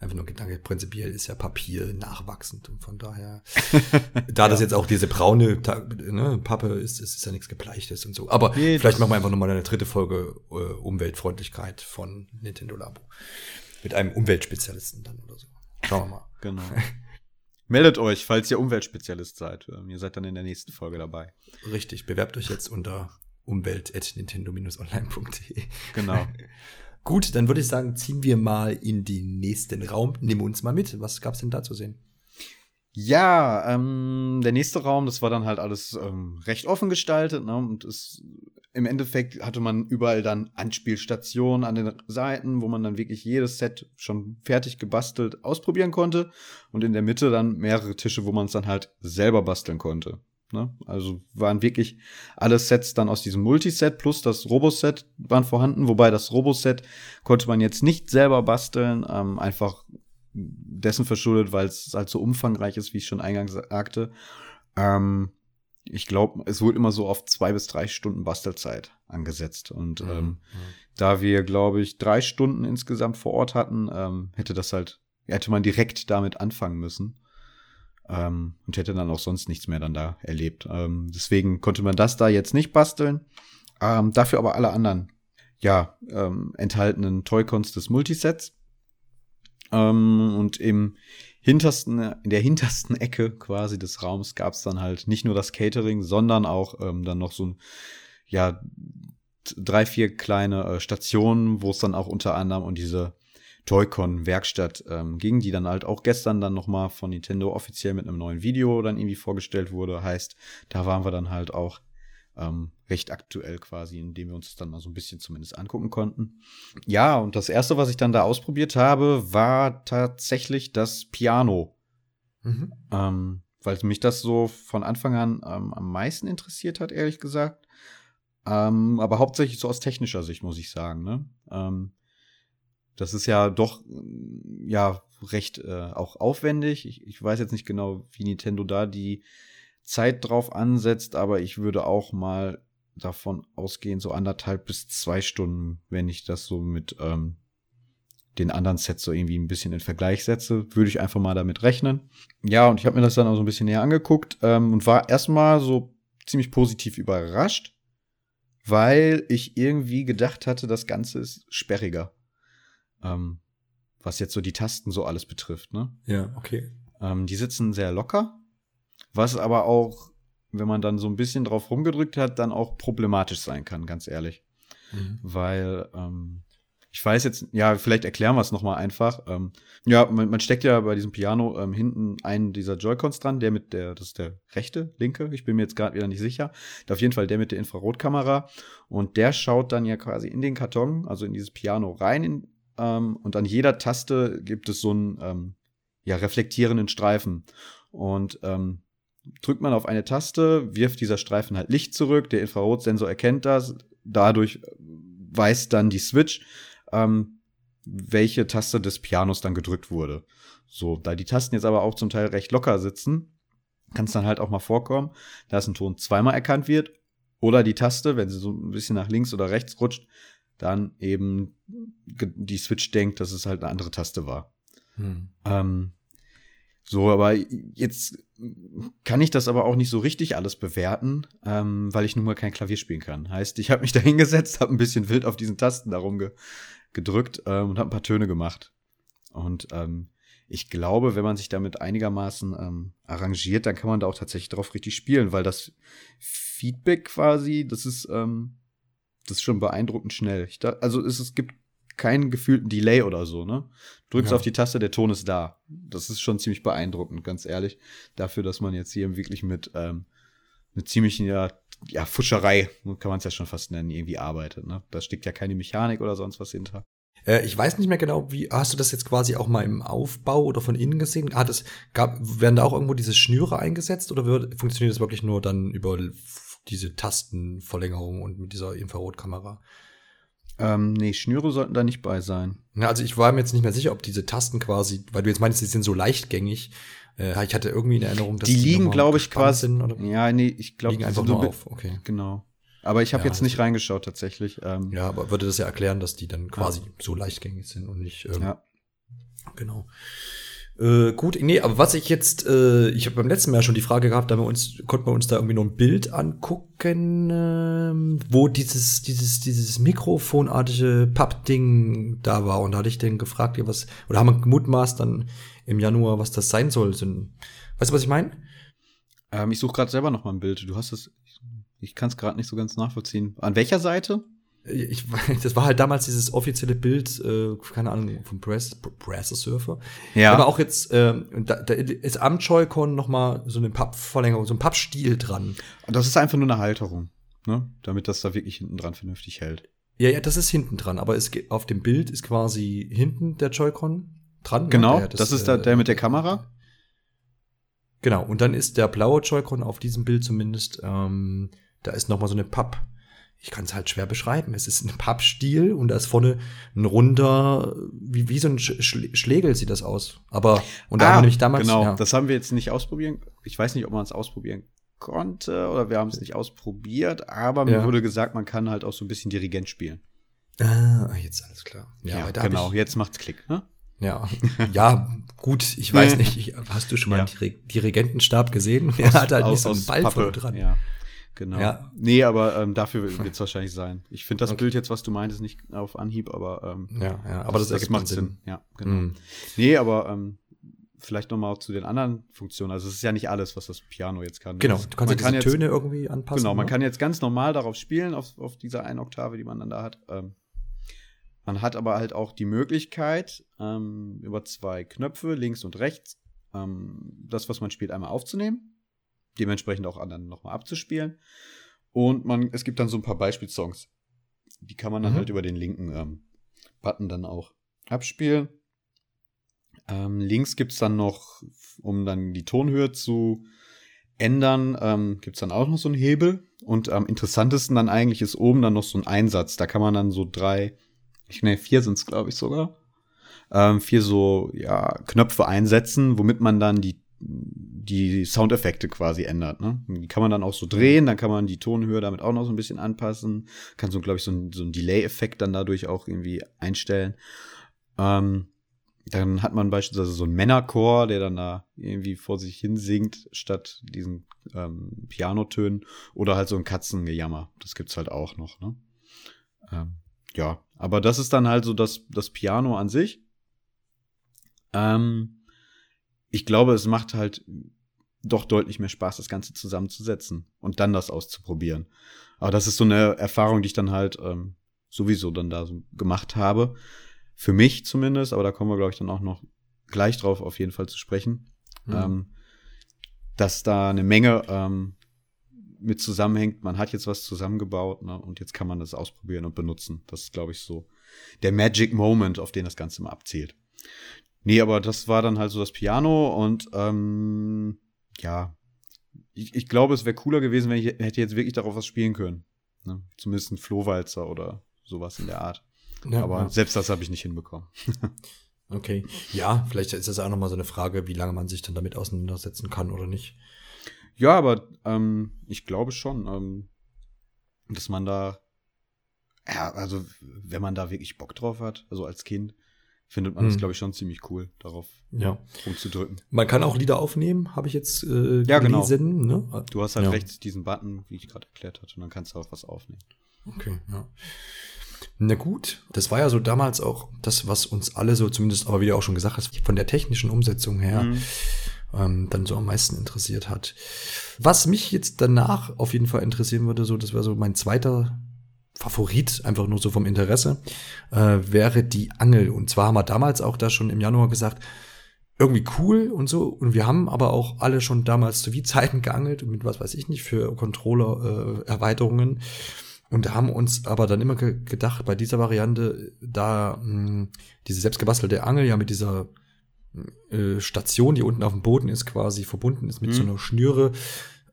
Einfach nur Gedanke, prinzipiell ist ja Papier nachwachsend und von daher, da ja. das jetzt auch diese braune ne, Pappe ist, ist, ist ja nichts Gebleichtes und so. Aber nee, vielleicht machen wir einfach nochmal eine dritte Folge äh, Umweltfreundlichkeit von Nintendo Labo. Mit einem Umweltspezialisten dann oder so. Schauen wir mal. Genau. Meldet euch, falls ihr Umweltspezialist seid. Ähm, ihr seid dann in der nächsten Folge dabei. Richtig, bewerbt euch jetzt unter umwelt.nintendo-online.de. Genau. Gut, dann würde ich sagen, ziehen wir mal in den nächsten Raum. Nimm uns mal mit. Was gab's denn da zu sehen? Ja, ähm, der nächste Raum, das war dann halt alles ähm, recht offen gestaltet, ne? Und es, im Endeffekt hatte man überall dann Anspielstationen an den Seiten, wo man dann wirklich jedes Set schon fertig gebastelt ausprobieren konnte. Und in der Mitte dann mehrere Tische, wo man es dann halt selber basteln konnte. Ne? Also waren wirklich alle Sets dann aus diesem Multiset plus das Roboset waren vorhanden, wobei das Roboset konnte man jetzt nicht selber basteln, ähm, einfach dessen verschuldet, weil es halt so umfangreich ist, wie ich schon eingangs sagte. Ähm, ich glaube, es wurde immer so auf zwei bis drei Stunden Bastelzeit angesetzt. Und mhm. ähm, mhm. da wir, glaube ich, drei Stunden insgesamt vor Ort hatten, ähm, hätte das halt, hätte man direkt damit anfangen müssen. Ähm, und hätte dann auch sonst nichts mehr dann da erlebt. Ähm, deswegen konnte man das da jetzt nicht basteln. Ähm, dafür aber alle anderen, ja, ähm, enthaltenen Toy-Cons des Multisets. Ähm, und im hintersten, in der hintersten Ecke quasi des Raums gab es dann halt nicht nur das Catering, sondern auch ähm, dann noch so ein, ja, drei, vier kleine äh, Stationen, wo es dann auch unter anderem um diese Toy-Con-Werkstatt ähm, ging, die dann halt auch gestern dann nochmal von Nintendo offiziell mit einem neuen Video dann irgendwie vorgestellt wurde. Heißt, da waren wir dann halt auch ähm, recht aktuell quasi, indem wir uns das dann mal so ein bisschen zumindest angucken konnten. Ja, und das erste, was ich dann da ausprobiert habe, war tatsächlich das Piano. Mhm. Ähm, weil mich das so von Anfang an ähm, am meisten interessiert hat, ehrlich gesagt. Ähm, aber hauptsächlich so aus technischer Sicht, muss ich sagen. Ne? Das ist ja doch ja recht äh, auch aufwendig. Ich, ich weiß jetzt nicht genau, wie Nintendo da die Zeit drauf ansetzt, aber ich würde auch mal davon ausgehen, so anderthalb bis zwei Stunden, wenn ich das so mit ähm, den anderen Sets so irgendwie ein bisschen in Vergleich setze, würde ich einfach mal damit rechnen. Ja, und ich habe mir das dann auch so ein bisschen näher angeguckt ähm, und war erstmal so ziemlich positiv überrascht, weil ich irgendwie gedacht hatte, das Ganze ist sperriger. Ähm, was jetzt so die Tasten so alles betrifft, ne? Ja, okay. Ähm, die sitzen sehr locker, was aber auch, wenn man dann so ein bisschen drauf rumgedrückt hat, dann auch problematisch sein kann, ganz ehrlich. Mhm. Weil, ähm, ich weiß jetzt, ja, vielleicht erklären wir es nochmal einfach. Ähm, ja, man, man, steckt ja bei diesem Piano ähm, hinten einen dieser Joy-Cons dran, der mit der, das ist der rechte, linke, ich bin mir jetzt gerade wieder nicht sicher. Auf jeden Fall der mit der Infrarotkamera. Und der schaut dann ja quasi in den Karton, also in dieses Piano rein, in, ähm, und an jeder Taste gibt es so einen ähm, ja, reflektierenden Streifen. Und ähm, drückt man auf eine Taste, wirft dieser Streifen halt Licht zurück, der Infrarotsensor erkennt das, dadurch weiß dann die Switch, ähm, welche Taste des Pianos dann gedrückt wurde. So, da die Tasten jetzt aber auch zum Teil recht locker sitzen, kann es dann halt auch mal vorkommen, dass ein Ton zweimal erkannt wird oder die Taste, wenn sie so ein bisschen nach links oder rechts rutscht, dann eben die Switch denkt, dass es halt eine andere Taste war. Hm. Ähm, so, aber jetzt kann ich das aber auch nicht so richtig alles bewerten, ähm, weil ich nun mal kein Klavier spielen kann. Heißt, ich habe mich da hingesetzt, habe ein bisschen wild auf diesen Tasten darum ge gedrückt ähm, und habe ein paar Töne gemacht. Und ähm, ich glaube, wenn man sich damit einigermaßen ähm, arrangiert, dann kann man da auch tatsächlich drauf richtig spielen, weil das Feedback quasi, das ist ähm, das ist schon beeindruckend schnell. Da, also es, es gibt keinen gefühlten Delay oder so, ne? Drückst ja. auf die Taste, der Ton ist da. Das ist schon ziemlich beeindruckend, ganz ehrlich. Dafür, dass man jetzt hier wirklich mit ähm, eine ziemlichen ja, ja, Fuscherei, kann man es ja schon fast nennen, irgendwie arbeitet. Ne? Da steckt ja keine Mechanik oder sonst was hinter. Äh, ich weiß nicht mehr genau, wie hast du das jetzt quasi auch mal im Aufbau oder von innen gesehen? Hat es gab werden da auch irgendwo diese Schnüre eingesetzt oder wird, funktioniert das wirklich nur dann über diese Tastenverlängerung und mit dieser Infrarotkamera. Ähm, nee, Schnüre sollten da nicht bei sein. Ja, also ich war mir jetzt nicht mehr sicher, ob diese Tasten quasi, weil du jetzt meinst, die sind so leichtgängig. Äh, ich hatte irgendwie in Erinnerung, dass die, die liegen, glaube ich, quasi. Sind, oder? Ja, nee, ich glaube, liegen einfach nur auf. Okay. Genau. Aber ich habe ja, jetzt nicht reingeschaut tatsächlich. Ähm, ja, aber würde das ja erklären, dass die dann quasi ja. so leichtgängig sind und nicht. Ähm, ja. Genau. Äh, gut, nee, aber was ich jetzt, äh, ich habe beim letzten Mal schon die Frage gehabt, da wir uns, konnten wir uns da irgendwie noch ein Bild angucken, äh, wo dieses, dieses, dieses mikrofonartige Pappding da war. Und da hatte ich den gefragt, ja, was, oder haben wir gemutmaßt dann im Januar, was das sein soll. Sind, weißt du, was ich meine? Ähm, ich suche gerade selber noch mal ein Bild. Du hast es, ich, kann es gerade nicht so ganz nachvollziehen. An welcher Seite? Ich, das war halt damals dieses offizielle Bild, äh, keine Ahnung, vom Press, Press Surfer. Ja. Aber auch jetzt, äh, da, da ist am Joy-Con noch mal so eine Pappverlängerung, so ein Pappstiel dran. Das ist einfach nur eine Halterung, ne? Damit das da wirklich hinten dran vernünftig hält. Ja, ja, das ist hinten dran, aber es auf dem Bild ist quasi hinten der Joy-Con dran. Ne? Genau, der, das, das, ist der, der mit der Kamera. Genau, und dann ist der blaue Joy-Con auf diesem Bild zumindest, ähm, da ist noch mal so eine Papp ich kann es halt schwer beschreiben. Es ist ein Pappstiel und da ist vorne ein runder, wie, wie so ein Schlegel sieht das aus. Aber, und da ah, haben wir nämlich damals. Genau, ja. das haben wir jetzt nicht ausprobieren. Ich weiß nicht, ob man es ausprobieren konnte oder wir haben es nicht ausprobiert, aber mir ja. wurde gesagt, man kann halt auch so ein bisschen Dirigent spielen. Ah, jetzt alles klar. Ja, ja genau, ich, jetzt macht's Klick, ne? Ja, ja, gut, ich weiß nicht, hast du schon mal einen Dirigentenstab gesehen? Er hat halt nicht so einen Ball dran. Ja. Genau. Ja. Nee, aber ähm, dafür wird es wahrscheinlich sein. Ich finde das okay. Bild jetzt, was du meintest, nicht auf Anhieb, aber ähm, ja, ja, aber das, das, das macht Sinn. Sinn. Ja, genau. Mhm. Nee, aber ähm, vielleicht noch mal zu den anderen Funktionen. Also es ist ja nicht alles, was das Piano jetzt kann. Genau, du kannst ja kann Töne irgendwie anpassen. Genau, man ne? kann jetzt ganz normal darauf spielen, auf, auf dieser einen Oktave, die man dann da hat. Ähm, man hat aber halt auch die Möglichkeit, ähm, über zwei Knöpfe, links und rechts, ähm, das, was man spielt, einmal aufzunehmen dementsprechend auch anderen nochmal abzuspielen. Und man, es gibt dann so ein paar Beispielsongs. Die kann man dann mhm. halt über den linken ähm, Button dann auch abspielen. Ähm, links gibt es dann noch, um dann die Tonhöhe zu ändern, ähm, gibt es dann auch noch so einen Hebel. Und am interessantesten dann eigentlich ist oben dann noch so ein Einsatz. Da kann man dann so drei, ich ne, vier sind es, glaube ich, sogar. Ähm, vier so, ja, Knöpfe einsetzen, womit man dann die die Soundeffekte quasi ändert. Ne? Die kann man dann auch so drehen, dann kann man die Tonhöhe damit auch noch so ein bisschen anpassen. Kann so, glaube ich, so ein, so ein Delay-Effekt dann dadurch auch irgendwie einstellen. Ähm, dann hat man beispielsweise so einen Männerchor, der dann da irgendwie vor sich hin singt, statt diesen ähm, Pianotönen. Oder halt so ein Katzengejammer. Das gibt's halt auch noch. Ne? Ähm, ja, aber das ist dann halt so das, das Piano an sich. Ähm, ich glaube, es macht halt doch deutlich mehr Spaß, das Ganze zusammenzusetzen und dann das auszuprobieren. Aber das ist so eine Erfahrung, die ich dann halt ähm, sowieso dann da so gemacht habe. Für mich zumindest, aber da kommen wir, glaube ich, dann auch noch gleich drauf auf jeden Fall zu sprechen. Mhm. Ähm, dass da eine Menge ähm, mit zusammenhängt. Man hat jetzt was zusammengebaut ne, und jetzt kann man das ausprobieren und benutzen. Das ist, glaube ich, so der Magic Moment, auf den das Ganze mal abzielt. Nee, aber das war dann halt so das Piano und ähm, ja, ich, ich glaube, es wäre cooler gewesen, wenn ich hätte jetzt wirklich darauf was spielen können. Ne? Zumindest ein Flohwalzer oder sowas in der Art. Ja, aber ja. selbst das habe ich nicht hinbekommen. okay. Ja, vielleicht ist das auch nochmal so eine Frage, wie lange man sich dann damit auseinandersetzen kann oder nicht. Ja, aber ähm, ich glaube schon, ähm, dass man da, ja, also wenn man da wirklich Bock drauf hat, also als Kind, findet man hm. das, glaube ich, schon ziemlich cool, darauf ja. rumzudrücken. Man kann auch Lieder aufnehmen, habe ich jetzt äh, ja, genau. Ne? Du hast halt ja. rechts diesen Button, wie ich gerade erklärt hatte, und dann kannst du auch was aufnehmen. Okay, ja. Na gut, das war ja so damals auch das, was uns alle so zumindest, aber wie du auch schon gesagt hast, von der technischen Umsetzung her mhm. ähm, dann so am meisten interessiert hat. Was mich jetzt danach auf jeden Fall interessieren würde, so das wäre so mein zweiter Favorit, einfach nur so vom Interesse, äh, wäre die Angel. Und zwar haben wir damals auch da schon im Januar gesagt, irgendwie cool und so. Und wir haben aber auch alle schon damals zu wie Zeiten geangelt und mit was weiß ich nicht für Controller-Erweiterungen. Äh, und haben uns aber dann immer ge gedacht, bei dieser Variante, da mh, hm, diese selbstgebastelte Angel ja mit dieser äh, Station, die unten auf dem Boden ist, quasi verbunden ist mit mhm. so einer Schnüre,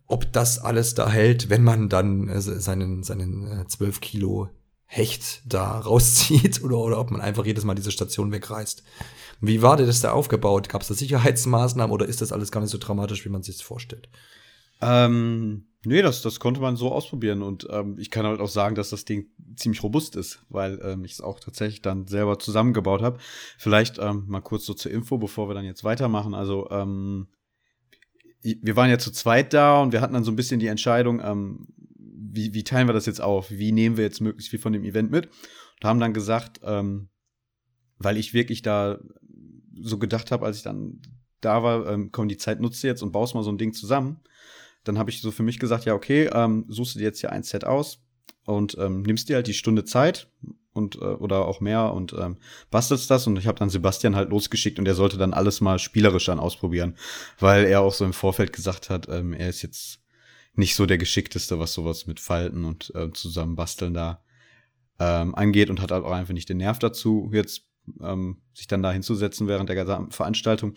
ob das alles da hält, wenn man dann äh, seinen, seinen äh, 12 Kilo Hecht da rauszieht oder, oder ob man einfach jedes Mal diese Station wegreißt. Wie war das da aufgebaut? Gab es da Sicherheitsmaßnahmen oder ist das alles gar nicht so dramatisch, wie man sich vorstellt? Ähm, Nee, das, das konnte man so ausprobieren und ähm, ich kann halt auch sagen, dass das Ding ziemlich robust ist, weil ähm, ich es auch tatsächlich dann selber zusammengebaut habe. Vielleicht ähm, mal kurz so zur Info, bevor wir dann jetzt weitermachen. Also ähm, wir waren ja zu zweit da und wir hatten dann so ein bisschen die Entscheidung, ähm, wie, wie teilen wir das jetzt auf? Wie nehmen wir jetzt möglichst viel von dem Event mit? Und haben dann gesagt, ähm, weil ich wirklich da so gedacht habe, als ich dann da war, ähm, komm, die Zeit nutzt du jetzt und baust mal so ein Ding zusammen. Dann habe ich so für mich gesagt, ja, okay, ähm, suchst du dir jetzt hier ein Set aus und ähm, nimmst dir halt die Stunde Zeit und äh, oder auch mehr und ähm, bastelst das und ich habe dann Sebastian halt losgeschickt und er sollte dann alles mal spielerisch dann ausprobieren, weil er auch so im Vorfeld gesagt hat, ähm, er ist jetzt nicht so der geschickteste, was sowas mit Falten und äh, zusammenbasteln da ähm, angeht und hat halt auch einfach nicht den Nerv dazu. Jetzt ähm, sich dann da hinzusetzen während der gesamten Veranstaltung.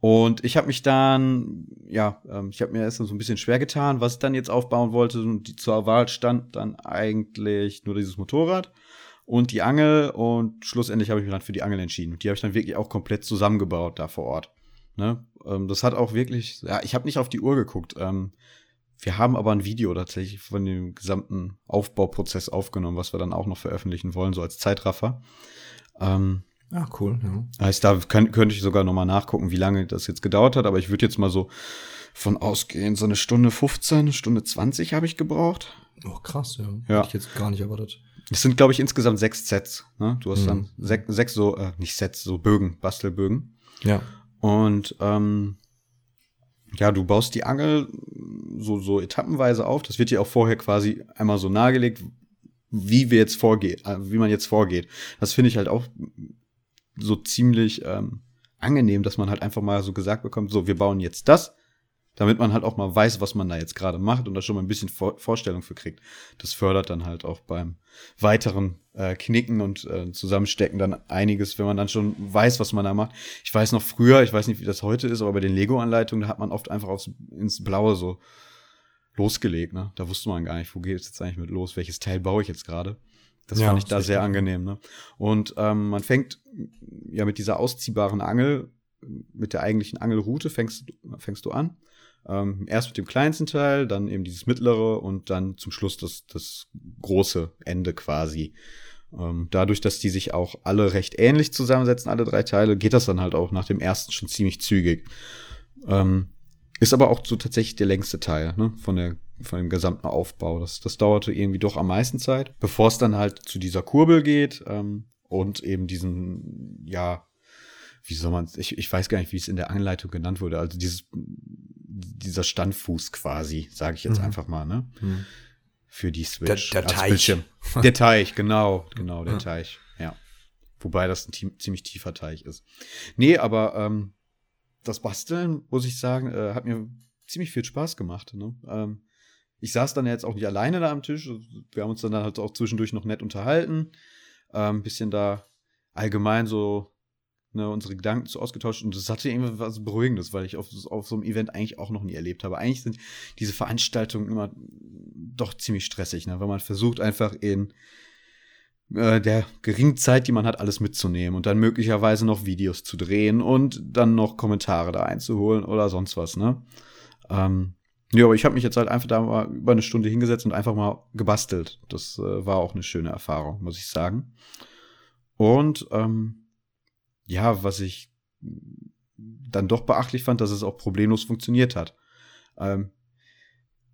Und ich habe mich dann, ja, ähm, ich habe mir erst so ein bisschen schwer getan, was ich dann jetzt aufbauen wollte. Und die, zur Wahl stand dann eigentlich nur dieses Motorrad und die Angel. Und schlussendlich habe ich mich dann für die Angel entschieden. Und die habe ich dann wirklich auch komplett zusammengebaut da vor Ort. Ne? Ähm, das hat auch wirklich, ja, ich habe nicht auf die Uhr geguckt. Ähm, wir haben aber ein Video tatsächlich von dem gesamten Aufbauprozess aufgenommen, was wir dann auch noch veröffentlichen wollen, so als Zeitraffer. Ähm, Ah, cool, ja. Heißt, da kann, könnte ich sogar noch mal nachgucken, wie lange das jetzt gedauert hat, aber ich würde jetzt mal so von ausgehen, so eine Stunde 15, Stunde 20 habe ich gebraucht. Oh, krass, ja. ja. Hätte ich jetzt gar nicht erwartet. Es sind, glaube ich, insgesamt sechs Sets. Ne? Du hast mhm. dann sech, sechs so, äh, nicht Sets, so Bögen, Bastelbögen. Ja. Und ähm, ja, du baust die Angel so, so etappenweise auf. Das wird dir auch vorher quasi einmal so nahegelegt, wie wir jetzt vorgehen, äh, wie man jetzt vorgeht. Das finde ich halt auch so ziemlich ähm, angenehm, dass man halt einfach mal so gesagt bekommt, so, wir bauen jetzt das, damit man halt auch mal weiß, was man da jetzt gerade macht und da schon mal ein bisschen Vor Vorstellung für kriegt. Das fördert dann halt auch beim weiteren äh, Knicken und äh, Zusammenstecken dann einiges, wenn man dann schon weiß, was man da macht. Ich weiß noch früher, ich weiß nicht, wie das heute ist, aber bei den Lego-Anleitungen, da hat man oft einfach aufs, ins Blaue so losgelegt, ne? Da wusste man gar nicht, wo geht es jetzt eigentlich mit los, welches Teil baue ich jetzt gerade. Das ja, fand ich da sehr angenehm. Ne? Und ähm, man fängt ja mit dieser ausziehbaren Angel, mit der eigentlichen Angelroute fängst, fängst du an. Ähm, erst mit dem kleinsten Teil, dann eben dieses mittlere und dann zum Schluss das, das große Ende quasi. Ähm, dadurch, dass die sich auch alle recht ähnlich zusammensetzen, alle drei Teile, geht das dann halt auch nach dem ersten schon ziemlich zügig. Ähm, ist aber auch so tatsächlich der längste Teil ne, von der von dem gesamten Aufbau. Das, das dauerte irgendwie doch am meisten Zeit, bevor es dann halt zu dieser Kurbel geht ähm, und eben diesen, ja, wie soll man ich, ich weiß gar nicht, wie es in der Anleitung genannt wurde, also dieses, dieser Standfuß quasi, sage ich jetzt mhm. einfach mal, ne? Mhm. Für die Switch. Der, der Teich. Der Teich, genau, genau, der ja. Teich, ja. Wobei das ein ziemlich tiefer Teich ist. Nee, aber ähm, das Basteln, muss ich sagen, äh, hat mir ziemlich viel Spaß gemacht. Ne? Ähm, ich saß dann jetzt auch nicht alleine da am Tisch. Wir haben uns dann halt auch zwischendurch noch nett unterhalten. Ein ähm, bisschen da allgemein so ne, unsere Gedanken zu ausgetauscht und das hatte irgendwie was Beruhigendes, weil ich auf, auf so einem Event eigentlich auch noch nie erlebt habe. Eigentlich sind diese Veranstaltungen immer doch ziemlich stressig, ne, weil man versucht einfach in äh, der geringen Zeit, die man hat, alles mitzunehmen und dann möglicherweise noch Videos zu drehen und dann noch Kommentare da einzuholen oder sonst was, ne? Ähm, ja, aber ich habe mich jetzt halt einfach da mal über eine Stunde hingesetzt und einfach mal gebastelt. Das äh, war auch eine schöne Erfahrung, muss ich sagen. Und ähm, ja, was ich dann doch beachtlich fand, dass es auch problemlos funktioniert hat. Ähm,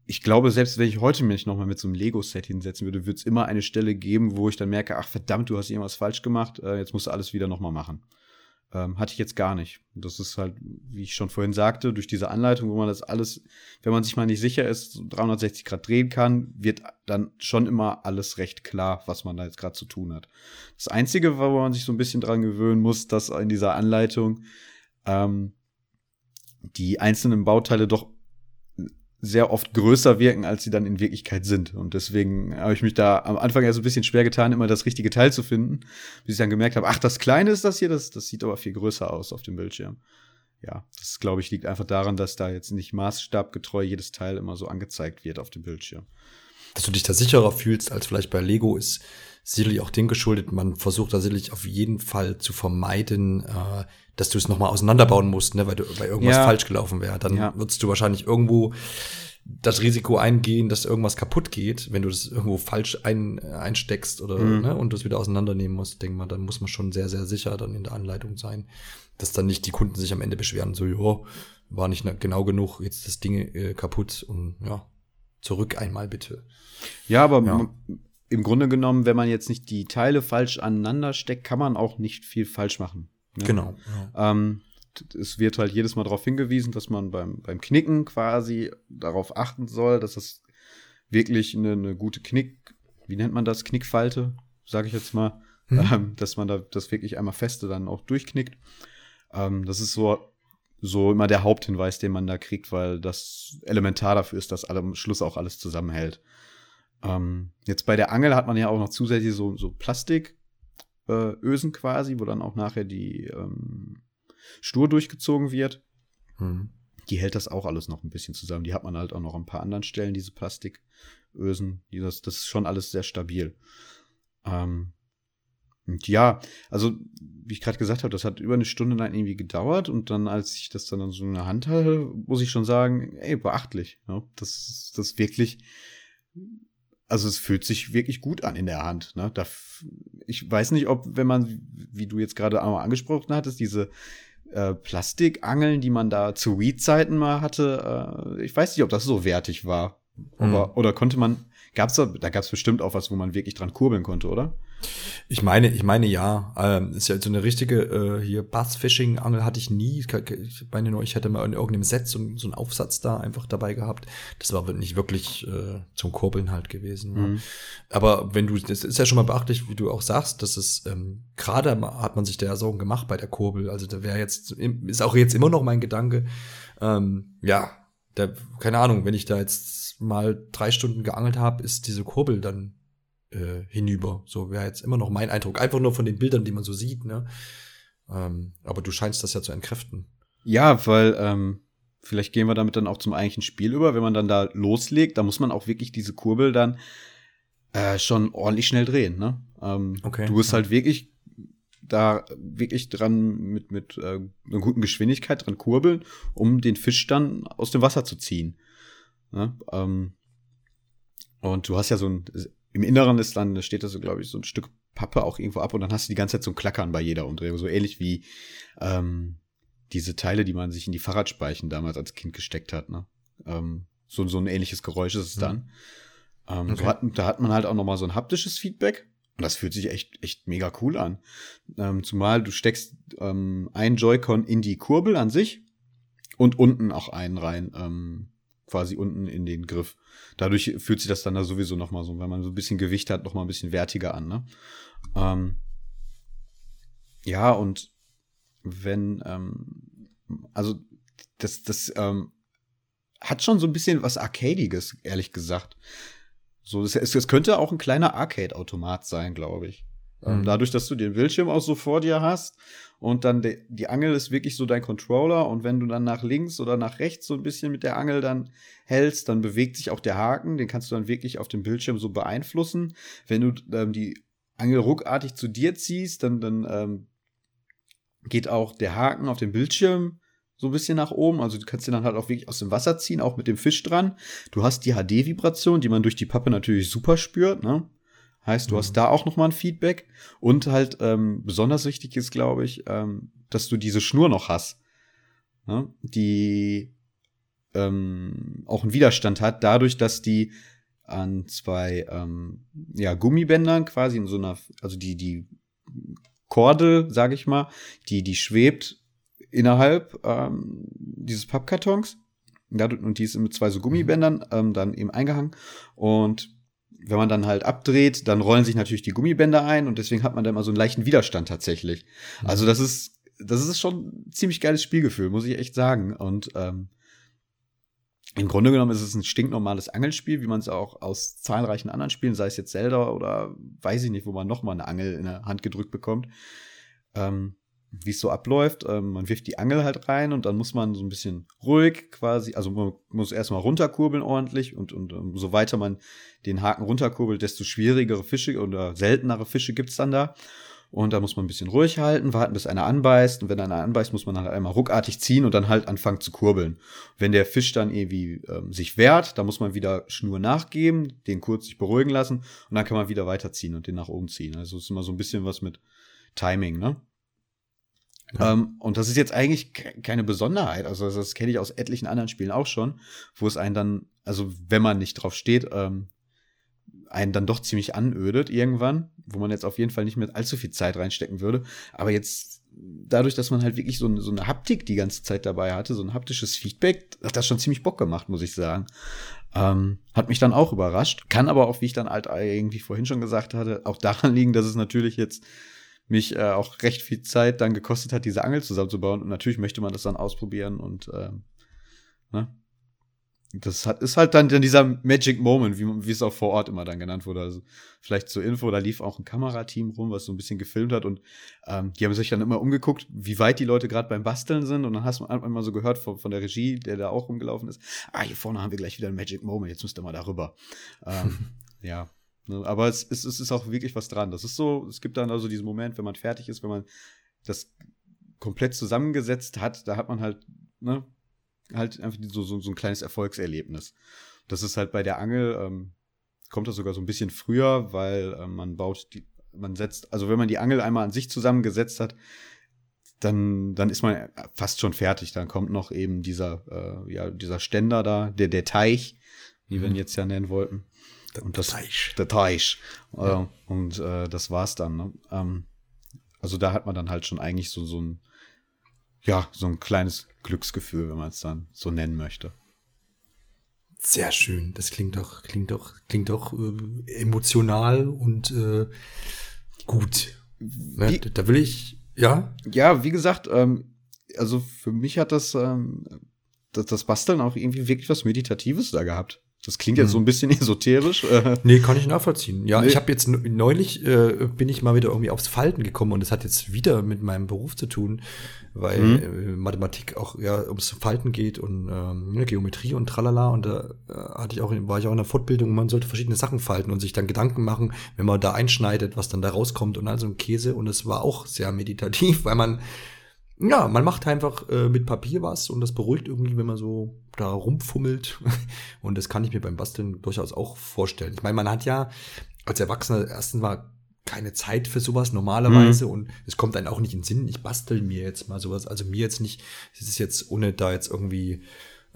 ich glaube, selbst wenn ich heute mich nochmal mit so einem Lego-Set hinsetzen würde, würde es immer eine Stelle geben, wo ich dann merke, ach verdammt, du hast irgendwas falsch gemacht, äh, jetzt musst du alles wieder nochmal machen. Ähm, hatte ich jetzt gar nicht. Das ist halt, wie ich schon vorhin sagte, durch diese Anleitung, wo man das alles, wenn man sich mal nicht sicher ist, 360 Grad drehen kann, wird dann schon immer alles recht klar, was man da jetzt gerade zu tun hat. Das Einzige, wo man sich so ein bisschen dran gewöhnen muss, dass in dieser Anleitung ähm, die einzelnen Bauteile doch sehr oft größer wirken, als sie dann in Wirklichkeit sind. Und deswegen habe ich mich da am Anfang ja so ein bisschen schwer getan, immer das richtige Teil zu finden, bis ich dann gemerkt habe, ach, das Kleine ist das hier, das, das sieht aber viel größer aus auf dem Bildschirm. Ja, das glaube ich liegt einfach daran, dass da jetzt nicht maßstabgetreu jedes Teil immer so angezeigt wird auf dem Bildschirm. Dass du dich da sicherer fühlst als vielleicht bei Lego ist sicherlich auch dem geschuldet. Man versucht da sicherlich auf jeden Fall zu vermeiden, äh, dass du es nochmal auseinanderbauen musst, ne, weil, du, weil irgendwas ja. falsch gelaufen wäre. Dann ja. würdest du wahrscheinlich irgendwo das Risiko eingehen, dass irgendwas kaputt geht, wenn du das irgendwo falsch ein, einsteckst oder mhm. ne, und das wieder auseinandernehmen musst, denk mal, dann muss man schon sehr, sehr sicher dann in der Anleitung sein, dass dann nicht die Kunden sich am Ende beschweren, so, ja, war nicht genau genug, jetzt das Ding äh, kaputt und ja, zurück einmal bitte. Ja, aber ja. Im Grunde genommen, wenn man jetzt nicht die Teile falsch aneinander steckt, kann man auch nicht viel falsch machen. Ne? Genau. Ja. Ähm, es wird halt jedes Mal darauf hingewiesen, dass man beim, beim Knicken quasi darauf achten soll, dass es wirklich eine, eine gute Knick, wie nennt man das, Knickfalte, sage ich jetzt mal, hm. ähm, dass man da das wirklich einmal feste dann auch durchknickt. Ähm, das ist so, so immer der Haupthinweis, den man da kriegt, weil das elementar dafür ist, dass am Schluss auch alles zusammenhält. Ähm, jetzt bei der Angel hat man ja auch noch zusätzlich so, so Plastikösen äh, quasi, wo dann auch nachher die ähm, stur durchgezogen wird. Mhm. Die hält das auch alles noch ein bisschen zusammen. Die hat man halt auch noch an ein paar anderen Stellen, diese Plastikösen. Die das, das ist schon alles sehr stabil. Ähm, und ja, also wie ich gerade gesagt habe, das hat über eine Stunde lang irgendwie gedauert und dann, als ich das dann so in der Hand hatte, muss ich schon sagen, ey, beachtlich. Ja, das, das wirklich, also es fühlt sich wirklich gut an in der Hand. Ne? Da, ich weiß nicht, ob, wenn man, wie du jetzt gerade einmal angesprochen hattest, diese äh, Plastikangeln, die man da zu Weed-Zeiten mal hatte, äh, ich weiß nicht, ob das so wertig war. Mhm. Aber, oder konnte man, gab's da, da gab's bestimmt auch was, wo man wirklich dran kurbeln konnte, oder? Ich meine, ich meine ja. Ähm, ist ja so eine richtige äh, hier Bass-Fishing-Angel hatte ich nie. Ich meine nur, ich hätte mal in irgendeinem Set so, so einen Aufsatz da einfach dabei gehabt. Das war nicht wirklich äh, zum Kurbeln halt gewesen. Mhm. Ja. Aber wenn du, das ist ja schon mal beachtlich, wie du auch sagst, dass es ähm, gerade hat man sich da Sorgen gemacht bei der Kurbel. Also da wäre jetzt, ist auch jetzt immer noch mein Gedanke. Ähm, ja, da, keine Ahnung, wenn ich da jetzt mal drei Stunden geangelt habe, ist diese Kurbel dann äh, hinüber. So wäre jetzt immer noch mein Eindruck. Einfach nur von den Bildern, die man so sieht, ne? Ähm, aber du scheinst das ja zu entkräften. Ja, weil ähm, vielleicht gehen wir damit dann auch zum eigentlichen Spiel über. Wenn man dann da loslegt, da muss man auch wirklich diese Kurbel dann äh, schon ordentlich schnell drehen. Ne? Ähm, okay. Du bist halt wirklich da wirklich dran mit, mit äh, einer guten Geschwindigkeit dran kurbeln, um den Fisch dann aus dem Wasser zu ziehen. Ne? Ähm, und du hast ja so ein im Inneren ist dann, da steht da so, glaube ich, so ein Stück Pappe auch irgendwo ab und dann hast du die ganze Zeit so ein Klackern bei jeder Umdrehung. So ähnlich wie ähm, diese Teile, die man sich in die Fahrradspeichen damals als Kind gesteckt hat. Ne? Ähm, so, so ein ähnliches Geräusch ist es mhm. dann. Ähm, okay. so hat, da hat man halt auch noch mal so ein haptisches Feedback. Und das fühlt sich echt, echt mega cool an. Ähm, zumal du steckst ähm, ein Joy-Con in die Kurbel an sich und unten auch einen rein. Ähm, quasi unten in den Griff. Dadurch fühlt sich das dann da sowieso noch mal so, wenn man so ein bisschen Gewicht hat, noch mal ein bisschen wertiger an. Ne? Ähm, ja, und wenn, ähm, also das, das ähm, hat schon so ein bisschen was Arcadiges, ehrlich gesagt. So, es, es könnte auch ein kleiner Arcade-Automat sein, glaube ich. Ähm, mhm. Dadurch, dass du den Bildschirm auch so vor dir hast und dann de, die Angel ist wirklich so dein Controller und wenn du dann nach links oder nach rechts so ein bisschen mit der Angel dann hältst, dann bewegt sich auch der Haken, den kannst du dann wirklich auf dem Bildschirm so beeinflussen. Wenn du ähm, die Angel ruckartig zu dir ziehst, dann, dann ähm, geht auch der Haken auf dem Bildschirm so ein bisschen nach oben. Also du kannst den dann halt auch wirklich aus dem Wasser ziehen, auch mit dem Fisch dran. Du hast die HD-Vibration, die man durch die Pappe natürlich super spürt, ne? Heißt, du mhm. hast da auch nochmal ein Feedback und halt ähm, besonders wichtig ist, glaube ich, ähm, dass du diese Schnur noch hast, ne? die ähm, auch einen Widerstand hat, dadurch, dass die an zwei ähm, ja, Gummibändern quasi in so einer, also die, die Kordel, sage ich mal, die, die schwebt innerhalb ähm, dieses Pappkartons. Und die ist mit zwei so Gummibändern ähm, dann eben eingehangen. Und wenn man dann halt abdreht, dann rollen sich natürlich die Gummibänder ein und deswegen hat man da immer so einen leichten Widerstand tatsächlich. Mhm. Also das ist, das ist schon ein ziemlich geiles Spielgefühl, muss ich echt sagen. Und ähm, im Grunde genommen ist es ein stinknormales Angelspiel, wie man es auch aus zahlreichen anderen Spielen, sei es jetzt Zelda oder weiß ich nicht, wo man noch mal eine Angel in der Hand gedrückt bekommt. Ähm, wie es so abläuft. Ähm, man wirft die Angel halt rein und dann muss man so ein bisschen ruhig quasi, also man muss erstmal runterkurbeln ordentlich und, und um, so weiter man den Haken runterkurbelt, desto schwierigere Fische oder seltenere Fische gibt's dann da. Und da muss man ein bisschen ruhig halten, warten, bis einer anbeißt. Und wenn einer anbeißt, muss man halt einmal ruckartig ziehen und dann halt anfangen zu kurbeln. Wenn der Fisch dann irgendwie ähm, sich wehrt, dann muss man wieder Schnur nachgeben, den kurz sich beruhigen lassen und dann kann man wieder weiterziehen und den nach oben ziehen. Also es ist immer so ein bisschen was mit Timing, ne? Ja. Ähm, und das ist jetzt eigentlich keine Besonderheit. Also das kenne ich aus etlichen anderen Spielen auch schon, wo es einen dann, also wenn man nicht drauf steht, ähm, einen dann doch ziemlich anödet irgendwann, wo man jetzt auf jeden Fall nicht mehr allzu viel Zeit reinstecken würde. Aber jetzt dadurch, dass man halt wirklich so eine, so eine Haptik die ganze Zeit dabei hatte, so ein haptisches Feedback, hat das schon ziemlich Bock gemacht, muss ich sagen. Ähm, hat mich dann auch überrascht. Kann aber auch, wie ich dann halt irgendwie vorhin schon gesagt hatte, auch daran liegen, dass es natürlich jetzt mich äh, auch recht viel Zeit dann gekostet hat, diese Angel zusammenzubauen. Und natürlich möchte man das dann ausprobieren und ähm, ne? das hat, ist halt dann, dann dieser Magic Moment, wie, wie es auch vor Ort immer dann genannt wurde. Also vielleicht zur Info, da lief auch ein Kamerateam rum, was so ein bisschen gefilmt hat und ähm, die haben sich dann immer umgeguckt, wie weit die Leute gerade beim Basteln sind und dann hast du einmal so gehört von, von der Regie, der da auch rumgelaufen ist, ah, hier vorne haben wir gleich wieder ein Magic Moment, jetzt müsst ihr mal darüber. ähm, ja, aber es, es, es ist auch wirklich was dran. Das ist so, es gibt dann also diesen Moment, wenn man fertig ist, wenn man das komplett zusammengesetzt hat, da hat man halt, ne, halt einfach so, so, so ein kleines Erfolgserlebnis. Das ist halt bei der Angel, ähm, kommt das sogar so ein bisschen früher, weil äh, man baut die, man setzt, also wenn man die Angel einmal an sich zusammengesetzt hat, dann, dann ist man fast schon fertig. Dann kommt noch eben dieser, äh, ja, dieser Ständer da, der, der Teich, wie mhm. wir ihn jetzt ja nennen wollten. Und das, Teich. Der Teich. Ja. Äh, und äh, das war's dann. Ne? Ähm, also da hat man dann halt schon eigentlich so, so ein, ja, so ein kleines Glücksgefühl, wenn man es dann so nennen möchte. Sehr schön. Das klingt doch, klingt doch, klingt doch äh, emotional und äh, gut. Ne? Da will ich, ja. Ja, wie gesagt, ähm, also für mich hat das, ähm, das, das Basteln auch irgendwie wirklich was Meditatives da gehabt. Das klingt jetzt so ein mhm. bisschen esoterisch. Äh. Nee, kann ich nachvollziehen. Ja, nee. ich habe jetzt neulich äh, bin ich mal wieder irgendwie aufs Falten gekommen und das hat jetzt wieder mit meinem Beruf zu tun, weil mhm. äh, Mathematik auch ja ums Falten geht und ähm, ne, Geometrie und tralala und da äh, hatte ich auch war ich auch in der Fortbildung, man sollte verschiedene Sachen falten und sich dann Gedanken machen, wenn man da einschneidet, was dann da rauskommt und also ein Käse und es war auch sehr meditativ, weil man ja, man macht einfach äh, mit Papier was und das beruhigt irgendwie, wenn man so da rumfummelt. Und das kann ich mir beim Basteln durchaus auch vorstellen. Ich meine, man hat ja als Erwachsener erstens mal keine Zeit für sowas normalerweise mhm. und es kommt einem auch nicht in den Sinn, ich bastel mir jetzt mal sowas. Also mir jetzt nicht, es ist jetzt, ohne da jetzt irgendwie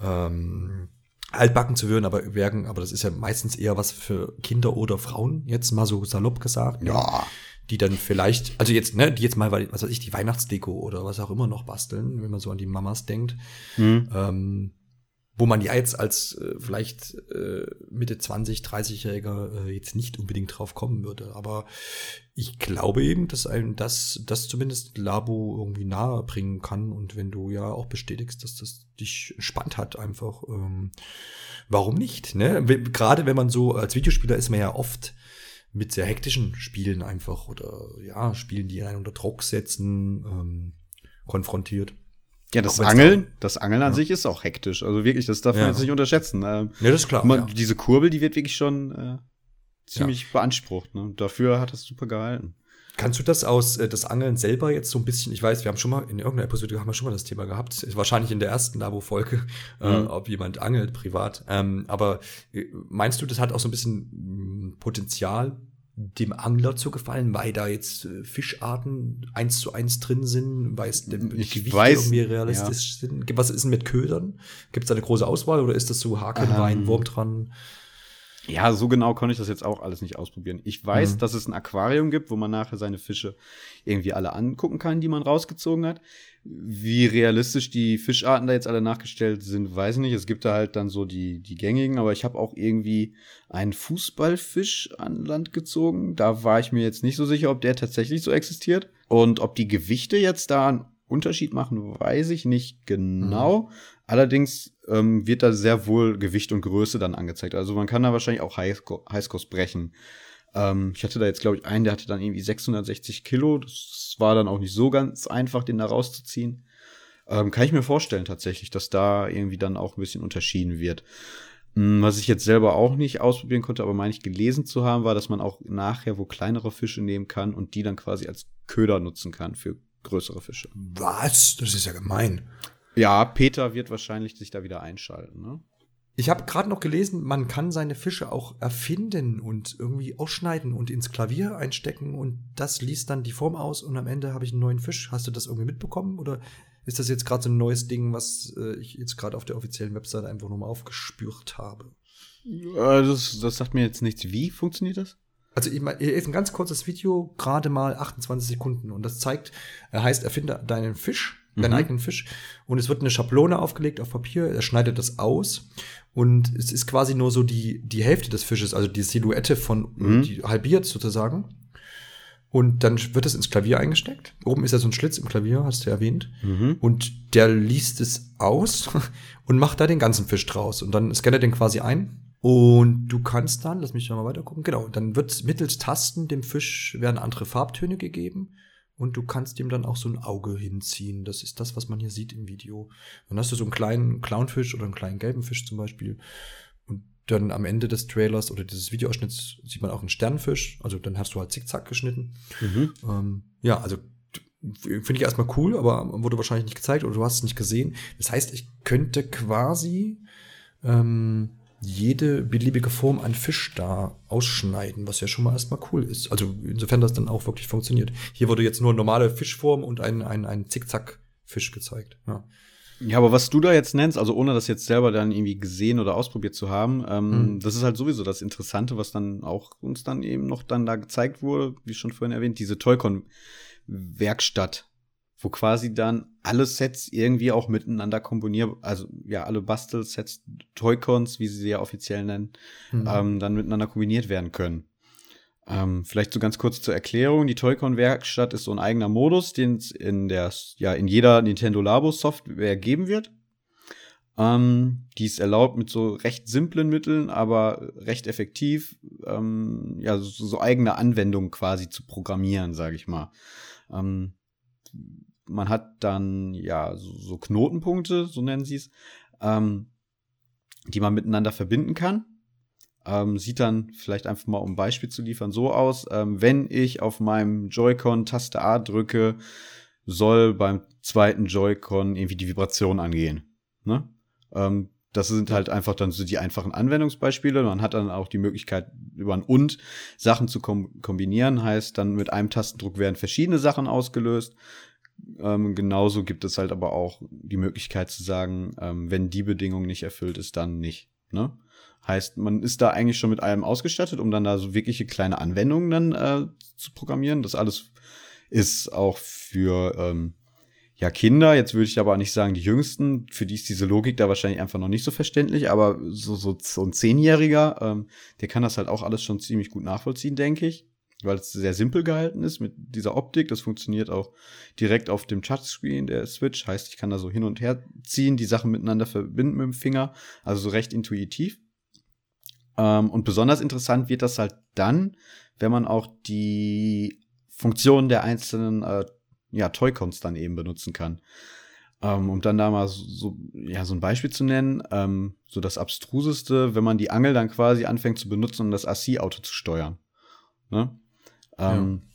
ähm, altbacken zu würden, aber werden, aber das ist ja meistens eher was für Kinder oder Frauen, jetzt mal so salopp gesagt. Ja die dann vielleicht, also jetzt, ne, die jetzt mal, was weiß ich, die Weihnachtsdeko oder was auch immer noch basteln, wenn man so an die Mamas denkt. Mhm. Ähm, wo man ja jetzt als äh, vielleicht äh, Mitte 20, 30-Jähriger äh, jetzt nicht unbedingt drauf kommen würde. Aber ich glaube eben, dass einem das, das zumindest Labo irgendwie nahe bringen kann. Und wenn du ja auch bestätigst, dass das dich spannend hat, einfach, ähm, warum nicht? Ne? Gerade wenn man so als Videospieler ist man ja oft mit sehr hektischen Spielen einfach oder ja, Spielen, die einen unter Druck setzen, ähm, konfrontiert. Ja, das Angeln, das Angeln an ja. sich ist auch hektisch. Also wirklich, das darf man jetzt nicht unterschätzen. Ähm, ja, das ist klar. Man, ja. Diese Kurbel, die wird wirklich schon äh, ziemlich beansprucht. Ne? Dafür hat es super gehalten. Kannst du das aus äh, das Angeln selber jetzt so ein bisschen, ich weiß, wir haben schon mal in irgendeiner Episode haben wir schon mal das Thema gehabt, wahrscheinlich in der ersten Labo-Folge, äh, mhm. äh, ob jemand angelt privat. Ähm, aber äh, meinst du, das hat auch so ein bisschen mh, Potenzial, dem Angler zu gefallen, weil da jetzt äh, Fischarten eins zu eins drin sind, weil es dem ich Gewicht weiß, irgendwie realistisch ja. sind. Was ist denn mit Ködern? Gibt es da eine große Auswahl oder ist das so Hakenwein, ähm, Wurm dran? Ja, so genau konnte ich das jetzt auch alles nicht ausprobieren. Ich weiß, mhm. dass es ein Aquarium gibt, wo man nachher seine Fische irgendwie alle angucken kann, die man rausgezogen hat. Wie realistisch die Fischarten da jetzt alle nachgestellt sind, weiß ich nicht. Es gibt da halt dann so die, die gängigen, aber ich habe auch irgendwie einen Fußballfisch an Land gezogen. Da war ich mir jetzt nicht so sicher, ob der tatsächlich so existiert. Und ob die Gewichte jetzt da einen Unterschied machen, weiß ich nicht genau. Mhm. Allerdings ähm, wird da sehr wohl Gewicht und Größe dann angezeigt. Also man kann da wahrscheinlich auch Highscores brechen. Ähm, ich hatte da jetzt, glaube ich, einen, der hatte dann irgendwie 660 Kilo. Das war dann auch nicht so ganz einfach, den da rauszuziehen. Ähm, kann ich mir vorstellen tatsächlich, dass da irgendwie dann auch ein bisschen unterschieden wird. Hm, was ich jetzt selber auch nicht ausprobieren konnte, aber meine ich gelesen zu haben, war, dass man auch nachher wo kleinere Fische nehmen kann und die dann quasi als Köder nutzen kann für größere Fische. Was? Das ist ja gemein. Ja, Peter wird wahrscheinlich sich da wieder einschalten, ne? Ich habe gerade noch gelesen, man kann seine Fische auch erfinden und irgendwie ausschneiden und ins Klavier einstecken und das liest dann die Form aus und am Ende habe ich einen neuen Fisch. Hast du das irgendwie mitbekommen oder ist das jetzt gerade so ein neues Ding, was äh, ich jetzt gerade auf der offiziellen Webseite einfach nochmal aufgespürt habe? Äh, das, das sagt mir jetzt nichts. Wie funktioniert das? Also ich meine, hier ist ein ganz kurzes Video, gerade mal 28 Sekunden und das zeigt, er heißt, erfinde deinen Fisch deinen mhm. eigenen Fisch. Und es wird eine Schablone aufgelegt auf Papier, er schneidet das aus und es ist quasi nur so die, die Hälfte des Fisches, also die Silhouette von mhm. die halbiert sozusagen. Und dann wird es ins Klavier eingesteckt. Oben ist ja so ein Schlitz im Klavier, hast du ja erwähnt. Mhm. Und der liest es aus und macht da den ganzen Fisch draus. Und dann scannt er den quasi ein. Und du kannst dann, lass mich mal weiter gucken, genau, dann wird mittels Tasten dem Fisch werden andere Farbtöne gegeben und du kannst ihm dann auch so ein Auge hinziehen. Das ist das, was man hier sieht im Video. Dann hast du so einen kleinen Clownfisch oder einen kleinen gelben Fisch zum Beispiel. Und dann am Ende des Trailers oder dieses Videoausschnitts sieht man auch einen Sternfisch. Also dann hast du halt zickzack geschnitten. Mhm. Ähm, ja, also finde ich erstmal cool, aber wurde wahrscheinlich nicht gezeigt oder du hast es nicht gesehen. Das heißt, ich könnte quasi ähm, jede beliebige Form an Fisch da ausschneiden, was ja schon mal erstmal cool ist. Also insofern das dann auch wirklich funktioniert. Hier wurde jetzt nur normale Fischform und ein, ein, ein Zickzack-Fisch gezeigt. Ja. Ja, aber was du da jetzt nennst, also ohne das jetzt selber dann irgendwie gesehen oder ausprobiert zu haben, ähm, mhm. das ist halt sowieso das Interessante, was dann auch uns dann eben noch dann da gezeigt wurde, wie schon vorhin erwähnt, diese Toycon-Werkstatt, wo quasi dann alle Sets irgendwie auch miteinander kombiniert, also ja, alle Bastelsets, Toycons, wie sie sie ja offiziell nennen, mhm. ähm, dann miteinander kombiniert werden können. Ähm, vielleicht so ganz kurz zur Erklärung. Die Toycon-Werkstatt ist so ein eigener Modus, den es in der, ja, in jeder Nintendo Labo-Software geben wird. Ähm, die es erlaubt, mit so recht simplen Mitteln, aber recht effektiv, ähm, ja, so, so eigene Anwendungen quasi zu programmieren, sage ich mal. Ähm, man hat dann ja so, so Knotenpunkte, so nennen sie es, ähm, die man miteinander verbinden kann. Ähm, sieht dann vielleicht einfach mal, um ein Beispiel zu liefern, so aus, ähm, wenn ich auf meinem Joy-Con Taste A drücke, soll beim zweiten Joy-Con irgendwie die Vibration angehen. Ne? Ähm, das sind halt einfach dann so die einfachen Anwendungsbeispiele. Man hat dann auch die Möglichkeit, über ein und Sachen zu kom kombinieren. Heißt, dann mit einem Tastendruck werden verschiedene Sachen ausgelöst. Ähm, genauso gibt es halt aber auch die Möglichkeit zu sagen, ähm, wenn die Bedingung nicht erfüllt ist, dann nicht. Ne? Heißt, man ist da eigentlich schon mit allem ausgestattet, um dann da so wirkliche kleine Anwendungen dann äh, zu programmieren. Das alles ist auch für ähm, ja Kinder, jetzt würde ich aber nicht sagen die Jüngsten, für die ist diese Logik da wahrscheinlich einfach noch nicht so verständlich, aber so, so, so ein Zehnjähriger, ähm, der kann das halt auch alles schon ziemlich gut nachvollziehen, denke ich weil es sehr simpel gehalten ist mit dieser Optik. Das funktioniert auch direkt auf dem Touchscreen der Switch. Heißt, ich kann da so hin und her ziehen, die Sachen miteinander verbinden mit dem Finger. Also so recht intuitiv. Ähm, und besonders interessant wird das halt dann, wenn man auch die Funktionen der einzelnen äh, ja, Toy-Cons dann eben benutzen kann. Ähm, um dann da mal so, ja, so ein Beispiel zu nennen, ähm, so das Abstruseste, wenn man die Angel dann quasi anfängt zu benutzen, um das AC-Auto zu steuern. Ne? Ähm, ja.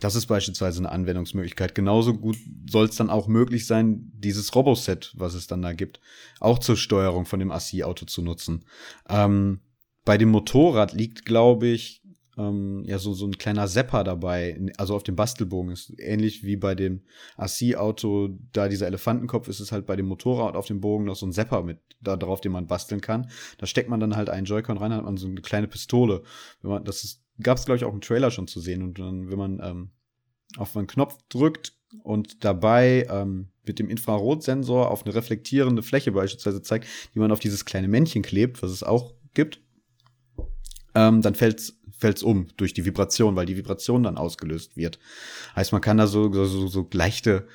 Das ist beispielsweise eine Anwendungsmöglichkeit. Genauso gut soll es dann auch möglich sein, dieses Roboset, was es dann da gibt, auch zur Steuerung von dem ASI-Auto zu nutzen. Ähm, bei dem Motorrad liegt, glaube ich, ähm, ja so, so ein kleiner Sepper dabei, also auf dem Bastelbogen. Ist ähnlich wie bei dem AC-Auto, da dieser Elefantenkopf ist es halt bei dem Motorrad auf dem Bogen noch so ein Sepper mit da drauf, den man basteln kann. Da steckt man dann halt einen Joy-Con rein, hat man so eine kleine Pistole. Wenn man, das ist gab es, glaube ich, auch im Trailer schon zu sehen. Und dann, wenn man ähm, auf einen Knopf drückt und dabei ähm, mit dem Infrarotsensor auf eine reflektierende Fläche beispielsweise zeigt, die man auf dieses kleine Männchen klebt, was es auch gibt, ähm, dann fällt's fällt's um durch die Vibration, weil die Vibration dann ausgelöst wird. Heißt, man kann da so, so, so leichte,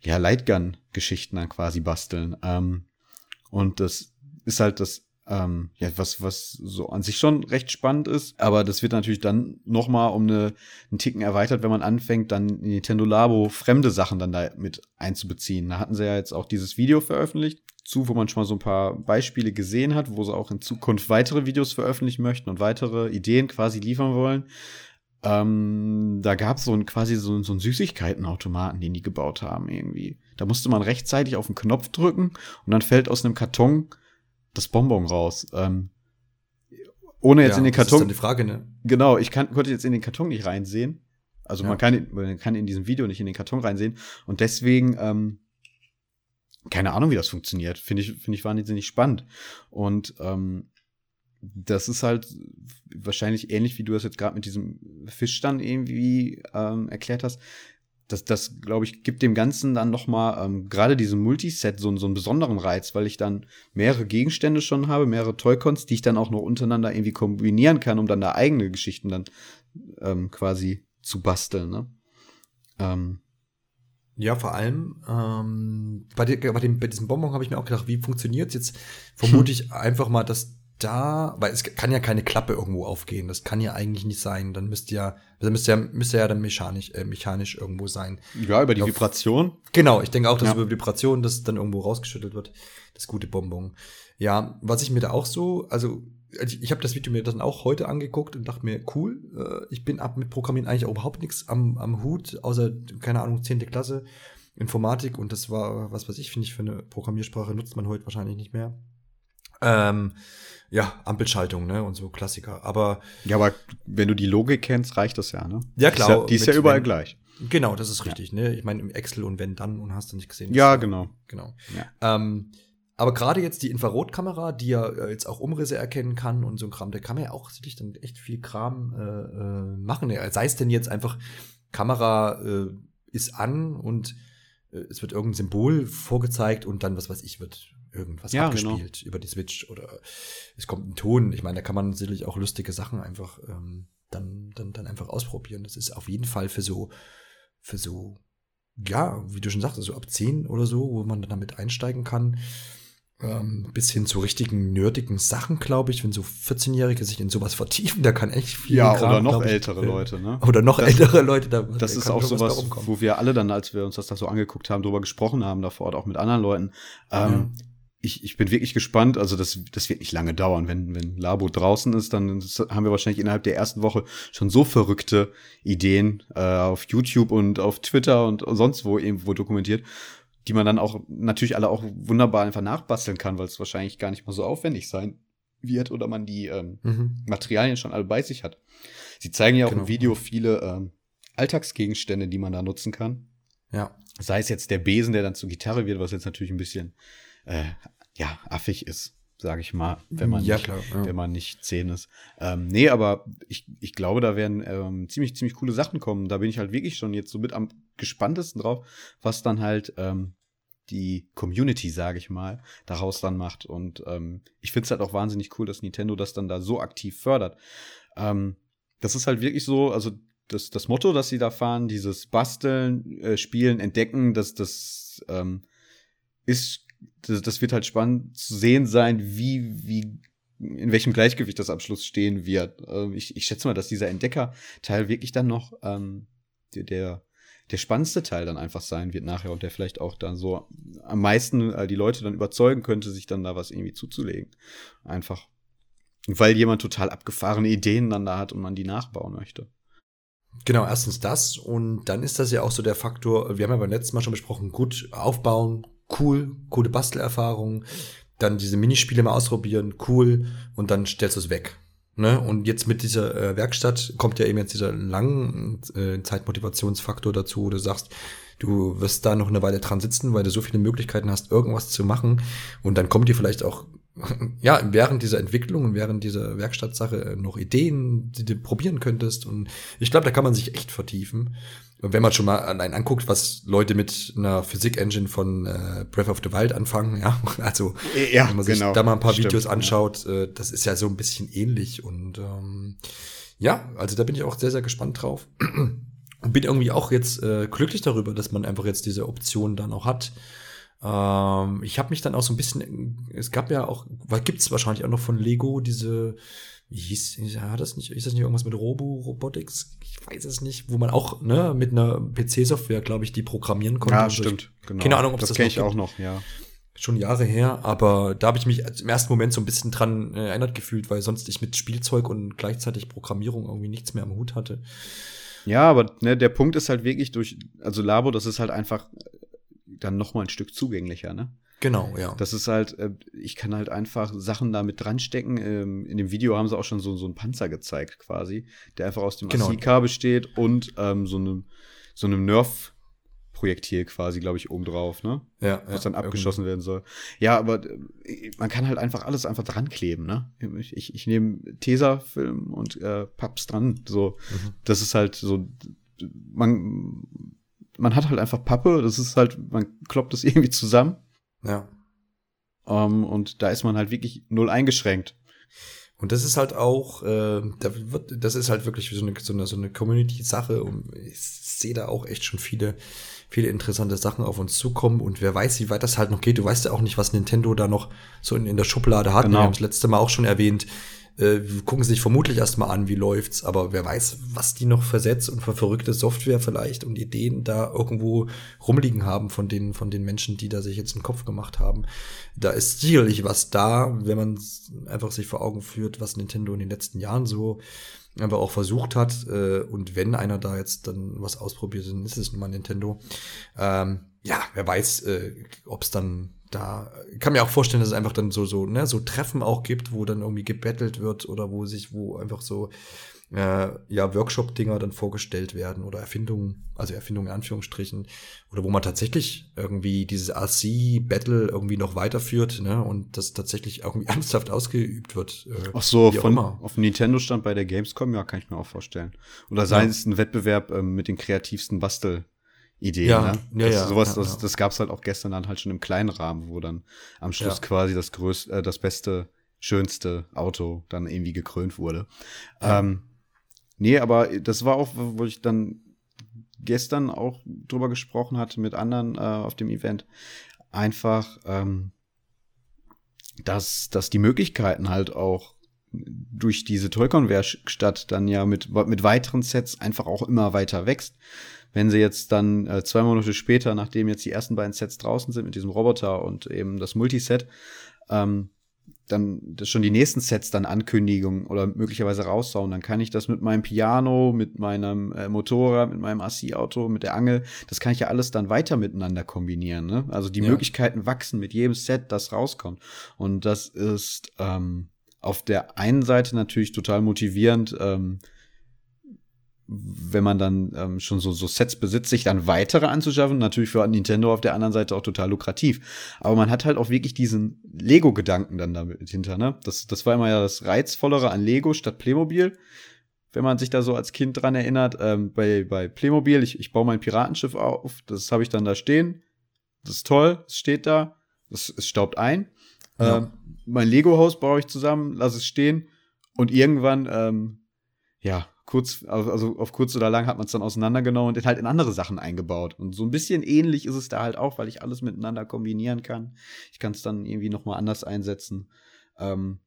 ja, Lightgun-Geschichten dann quasi basteln. Ähm, und das ist halt das ähm, ja, was, was so an sich schon recht spannend ist. Aber das wird natürlich dann nochmal um eine, einen Ticken erweitert, wenn man anfängt, dann in Nintendo Labo fremde Sachen dann da mit einzubeziehen. Da hatten sie ja jetzt auch dieses Video veröffentlicht zu, wo man schon mal so ein paar Beispiele gesehen hat, wo sie auch in Zukunft weitere Videos veröffentlichen möchten und weitere Ideen quasi liefern wollen. Ähm, da gab es so ein, quasi so, so einen Süßigkeitenautomaten, den die gebaut haben irgendwie. Da musste man rechtzeitig auf den Knopf drücken und dann fällt aus einem Karton das Bonbon raus. Ähm, ohne jetzt ja, in den Karton. Das ist dann die Frage, ne? Genau, ich kann, konnte jetzt in den Karton nicht reinsehen. Also ja. man, kann, man kann in diesem Video nicht in den Karton reinsehen. Und deswegen, ähm, keine Ahnung, wie das funktioniert. Finde ich, finde ich wahnsinnig spannend. Und ähm, das ist halt wahrscheinlich ähnlich, wie du das jetzt gerade mit diesem Fischstand irgendwie ähm, erklärt hast. Das, das glaube ich, gibt dem Ganzen dann noch mal ähm, gerade diesem Multiset so, so einen besonderen Reiz, weil ich dann mehrere Gegenstände schon habe, mehrere Toycons, die ich dann auch noch untereinander irgendwie kombinieren kann, um dann da eigene Geschichten dann ähm, quasi zu basteln. Ne? Ähm, ja, vor allem ähm, bei, der, bei, dem, bei diesem Bonbon habe ich mir auch gedacht, wie funktioniert es jetzt? Vermute ich einfach mal, dass da, weil es kann ja keine Klappe irgendwo aufgehen. Das kann ja eigentlich nicht sein. Dann müsste ja, dann müsste ja, müsste ja dann mechanisch, äh, mechanisch irgendwo sein. Ja, über die Auf, Vibration. Genau, ich denke auch, dass ja. über Vibration das dann irgendwo rausgeschüttelt wird. Das gute Bonbon. Ja, was ich mir da auch so, also ich, ich habe das Video mir dann auch heute angeguckt und dachte mir, cool, äh, ich bin ab mit Programmieren eigentlich auch überhaupt nichts am, am Hut, außer, keine Ahnung, zehnte Klasse Informatik und das war, was weiß ich, finde ich, für eine Programmiersprache nutzt man heute wahrscheinlich nicht mehr. Ähm, ja, Ampelschaltung, ne, und so Klassiker. Aber. Ja, aber wenn du die Logik kennst, reicht das ja, ne? Ja, klar. Die ist ja, die ist ja überall wenn, gleich. Genau, das ist richtig, ja. ne? Ich meine, im Excel und wenn dann und hast du nicht gesehen. Ja, genau. Genau. Ja. Ähm, aber gerade jetzt die Infrarotkamera, die ja äh, jetzt auch Umrisse erkennen kann und so ein Kram, da kann man ja auch sich dann echt viel Kram äh, äh, machen. Sei es denn jetzt einfach, Kamera äh, ist an und äh, es wird irgendein Symbol vorgezeigt und dann, was weiß ich, wird irgendwas ja, genau. abgespielt genau. über die Switch oder es kommt ein Ton. Ich meine, da kann man sicherlich auch lustige Sachen einfach ähm, dann, dann, dann einfach ausprobieren. Das ist auf jeden Fall für so, für so, ja, wie du schon sagst, so ab 10 oder so, wo man dann damit einsteigen kann. Ähm, bis hin zu richtigen nerdigen Sachen, glaube ich, wenn so 14-Jährige sich in sowas vertiefen, da kann echt viel. Ja, Kram, oder noch ich, ältere äh, Leute, ne? Oder noch das, ältere Leute. Da, das da ist auch sowas, wo wir alle dann, als wir uns das da so angeguckt haben, drüber gesprochen haben, da vor Ort auch mit anderen Leuten. Ähm, ja ich, ich bin wirklich gespannt. Also das, das wird nicht lange dauern. Wenn, wenn Labo draußen ist, dann haben wir wahrscheinlich innerhalb der ersten Woche schon so verrückte Ideen äh, auf YouTube und auf Twitter und sonst wo irgendwo dokumentiert, die man dann auch natürlich alle auch wunderbar einfach nachbasteln kann, weil es wahrscheinlich gar nicht mal so aufwendig sein wird oder man die ähm, mhm. Materialien schon alle bei sich hat. Sie zeigen ja auch genau. im Video viele ähm, Alltagsgegenstände, die man da nutzen kann. Ja. Sei es jetzt der Besen, der dann zur Gitarre wird, was jetzt natürlich ein bisschen äh, ja, affig ist, sage ich mal, wenn man, ja, nicht, klar, ja. wenn man nicht zehn ist. Ähm, nee, aber ich, ich glaube, da werden ähm, ziemlich, ziemlich coole Sachen kommen. Da bin ich halt wirklich schon jetzt so mit am gespanntesten drauf, was dann halt ähm, die Community, sage ich mal, daraus dann macht. Und ähm, ich finde es halt auch wahnsinnig cool, dass Nintendo das dann da so aktiv fördert. Ähm, das ist halt wirklich so, also das, das Motto, das sie da fahren, dieses Basteln, äh, Spielen, Entdecken, das, das ähm, ist das, das wird halt spannend zu sehen sein, wie, wie, in welchem Gleichgewicht das am Schluss stehen wird. Ähm, ich, ich schätze mal, dass dieser Entdecker-Teil wirklich dann noch ähm, der, der, der spannendste Teil dann einfach sein wird nachher und der vielleicht auch dann so am meisten äh, die Leute dann überzeugen könnte, sich dann da was irgendwie zuzulegen. Einfach. Weil jemand total abgefahrene Ideen dann da hat und man die nachbauen möchte. Genau, erstens das und dann ist das ja auch so der Faktor, wir haben ja beim letzten Mal schon besprochen, gut aufbauen, cool, coole Bastelerfahrung, dann diese Minispiele mal ausprobieren, cool, und dann stellst du es weg. Ne? Und jetzt mit dieser äh, Werkstatt kommt ja eben jetzt dieser langen äh, Zeitmotivationsfaktor dazu, wo du sagst, du wirst da noch eine Weile dran sitzen, weil du so viele Möglichkeiten hast, irgendwas zu machen. Und dann kommt dir vielleicht auch, ja, während dieser Entwicklung und während dieser Werkstattsache noch Ideen, die du probieren könntest. Und ich glaube, da kann man sich echt vertiefen. Und wenn man schon mal allein anguckt, was Leute mit einer Physik-Engine von äh, Breath of the Wild anfangen, ja, also ja, wenn man sich genau. da mal ein paar Stimmt, Videos anschaut, ja. äh, das ist ja so ein bisschen ähnlich. Und ähm, ja, also da bin ich auch sehr, sehr gespannt drauf. Und bin irgendwie auch jetzt äh, glücklich darüber, dass man einfach jetzt diese Option dann auch hat. Ähm, ich habe mich dann auch so ein bisschen, es gab ja auch, gibt es wahrscheinlich auch noch von Lego diese wie hieß, hat das nicht, ist das nicht irgendwas mit Robo Robotics? Ich weiß es nicht, wo man auch, ne, mit einer PC-Software, glaube ich, die programmieren konnte. Ja, stimmt, genau. Keine Ahnung, ob das das kenne ich auch noch, ja. schon Jahre her, aber da habe ich mich im ersten Moment so ein bisschen dran äh, erinnert gefühlt, weil sonst ich mit Spielzeug und gleichzeitig Programmierung irgendwie nichts mehr am Hut hatte. Ja, aber ne, der Punkt ist halt wirklich durch, also Labo, das ist halt einfach dann noch mal ein Stück zugänglicher, ne? Genau, ja. Das ist halt, äh, ich kann halt einfach Sachen damit dranstecken. Ähm, in dem Video haben sie auch schon so, so einen Panzer gezeigt, quasi, der einfach aus dem Genau. ASICA besteht und ähm, so einem so einem Nerf-Projektil quasi, glaube ich, obendrauf, ne? ja, Was dann ja, abgeschossen werden soll. Ja, aber äh, man kann halt einfach alles einfach dran kleben, ne? Ich, ich, ich nehme Tesafilm und äh, papp's dran. So, Mhm. das ist halt so, man, man hat halt einfach Pappe, das ist halt, man kloppt das irgendwie zusammen. Ja. Ähm, und da ist man halt wirklich null eingeschränkt. Und das ist halt auch, äh, da wird, das ist halt wirklich so eine, so eine, so eine Community-Sache und ich sehe da auch echt schon viele, viele interessante Sachen auf uns zukommen und wer weiß, wie weit das halt noch geht. Du weißt ja auch nicht, was Nintendo da noch so in, in der Schublade hat. Genau. Wir haben das letzte Mal auch schon erwähnt. Äh, gucken sich vermutlich erstmal an, wie läuft's, aber wer weiß, was die noch versetzt und für verrückte Software vielleicht und Ideen da irgendwo rumliegen haben von den, von den Menschen, die da sich jetzt einen Kopf gemacht haben. Da ist sicherlich was da, wenn man einfach sich vor Augen führt, was Nintendo in den letzten Jahren so aber auch versucht hat. Äh, und wenn einer da jetzt dann was ausprobiert, dann ist es nun mal Nintendo. Ähm, ja, wer weiß, äh, ob es dann da, kann mir auch vorstellen, dass es einfach dann so, so, ne, so Treffen auch gibt, wo dann irgendwie gebettelt wird oder wo sich, wo einfach so, äh, ja, Workshop-Dinger dann vorgestellt werden oder Erfindungen, also Erfindungen in Anführungsstrichen, oder wo man tatsächlich irgendwie dieses RC-Battle irgendwie noch weiterführt, ne, und das tatsächlich irgendwie ernsthaft ausgeübt wird. Äh, Ach so, von, immer. auf dem Nintendo-Stand bei der Gamescom, ja, kann ich mir auch vorstellen. Oder sei Ja. es ein Wettbewerb ähm, mit den kreativsten Bastel-Ideen, Ja, ne? ja, das, ja, sowas, ja, das, das gab's halt auch gestern dann halt schon im kleinen Rahmen, wo dann am Schluss quasi das größte, äh, das beste, schönste Auto dann irgendwie gekrönt wurde. Ähm, nee, aber das war auch, wo ich dann gestern auch drüber gesprochen hatte mit anderen äh, auf dem Event. Einfach, ähm, dass, dass die Möglichkeiten halt auch durch diese Toycon-Werkstatt dann ja mit, mit weiteren Sets einfach auch immer weiter wächst. Wenn sie jetzt dann äh, zwei Monate später, nachdem jetzt die ersten beiden Sets draußen sind mit diesem Roboter und eben das Multiset, ähm, dann das schon die nächsten Sets dann Ankündigungen oder möglicherweise raussauen, dann kann ich das mit meinem Piano, mit meinem äh, Motorrad, mit meinem AC-Auto, mit der Angel, das kann ich ja alles dann weiter miteinander kombinieren. Ne? Also die Ja. Möglichkeiten wachsen mit jedem Set, das rauskommt. Und das ist ähm, auf der einen Seite natürlich total motivierend, ähm, wenn man dann ähm, schon so, so Sets besitzt, sich dann weitere anzuschaffen. Natürlich für Nintendo auf der anderen Seite auch total lukrativ. Aber man hat halt auch wirklich diesen Lego-Gedanken dann damit hinter, ne? Das, das war immer ja das Reizvollere an Lego statt Playmobil. Wenn man sich da so als Kind dran erinnert, ähm, bei, bei Playmobil, ich, ich baue mein Piratenschiff auf, das habe ich dann da stehen. Das ist toll, es steht da, es, es staubt ein. Ja. Ähm, mein Lego-Haus baue ich zusammen, lasse es stehen und irgendwann, ähm, ja, kurz, also auf kurz oder lang hat man es dann auseinandergenommen und halt in andere Sachen eingebaut. Und so ein bisschen ähnlich ist es da halt auch, weil ich alles miteinander kombinieren kann. Ich kann es dann irgendwie noch mal anders einsetzen. Ähm,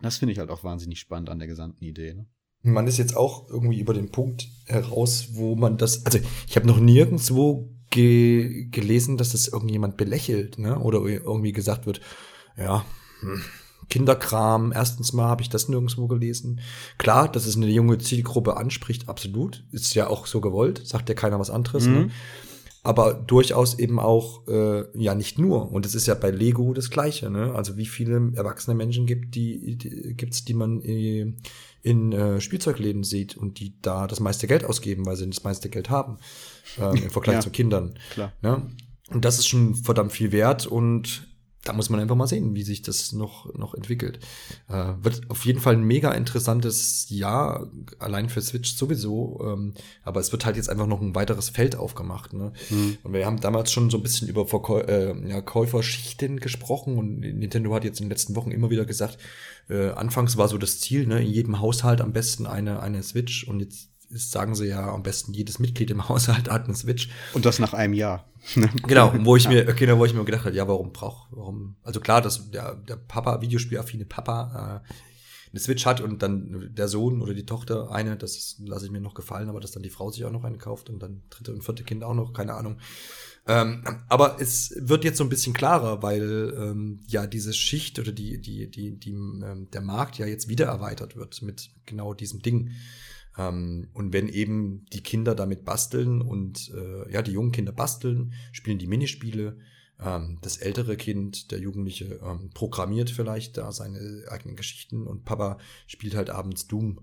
das finde ich halt auch wahnsinnig spannend an der gesamten Idee. Ne? Man ist jetzt auch irgendwie über den Punkt heraus, wo man das, also ich habe noch nirgendwo ge gelesen, dass das irgendjemand belächelt, ne? Oder irgendwie gesagt wird, ja, hm, Kinderkram, erstens mal habe ich das nirgendwo gelesen. Klar, dass es eine junge Zielgruppe anspricht, absolut. Ist ja auch so gewollt, sagt ja keiner was anderes, Mhm. ne? aber durchaus eben auch, äh, ja, nicht nur. Und es ist ja bei Lego das Gleiche, ne? Also wie viele erwachsene Menschen gibt, die, die gibt's, die man äh, in äh, Spielzeugläden sieht und die da das meiste Geld ausgeben, weil sie das meiste Geld haben, ähm, im Vergleich Ja. zu Kindern. Klar. Ne? Und das ist schon verdammt viel wert und da muss man einfach mal sehen, wie sich das noch, noch entwickelt. Äh, wird auf jeden Fall ein mega interessantes Jahr, allein für Switch sowieso. Ähm, aber es wird halt jetzt einfach noch ein weiteres Feld aufgemacht. Ne? Mhm. Und wir haben damals schon so ein bisschen über Verkäu äh, ja, Käuferschichten gesprochen und Nintendo hat jetzt in den letzten Wochen immer wieder gesagt, äh, anfangs war so das Ziel, ne, in jedem Haushalt am besten eine, eine Switch und jetzt sagen sie ja am besten jedes Mitglied im Haushalt hat eine Switch. Und das nach einem Jahr. Genau, wo ich mir, okay, wo ich mir gedacht habe, ja, warum braucht, warum, also klar, dass der, der Papa, Videospielaffine Papa, äh, eine Switch hat und dann der Sohn oder die Tochter eine, das lasse ich mir noch gefallen, aber dass dann die Frau sich auch noch eine kauft und dann dritte und vierte Kind auch noch, keine Ahnung. Ähm, aber es wird jetzt so ein bisschen klarer, weil ähm, ja diese Schicht oder die, die, die, die, ähm, der Markt ja jetzt wieder erweitert wird mit genau diesem Ding. Ähm, und wenn eben die Kinder damit basteln und äh, ja, die jungen Kinder basteln, spielen die Minispiele, ähm, das ältere Kind, der Jugendliche, ähm, programmiert vielleicht da seine eigenen Geschichten und Papa spielt halt abends Doom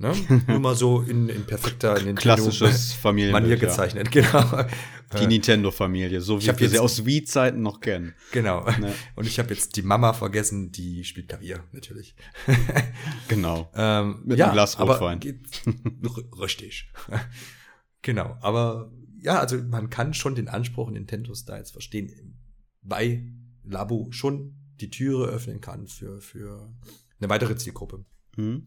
Ne? Nur mal so in, in perfekter in klassisches Familienmanier ja. gezeichnet, genau. Die Nintendo-Familie, so wie wir sie aus Wii-Zeiten noch kennen. Genau. Ne? Und ich habe jetzt die Mama vergessen, die spielt Klavier, natürlich. genau. ähm, Mit ja, einem Glas Rotwein. richtig. genau. Aber ja, also man kann schon den Anspruch Nintendos da jetzt verstehen, weil Labo schon die Türe öffnen kann für, für eine weitere Zielgruppe. Mhm.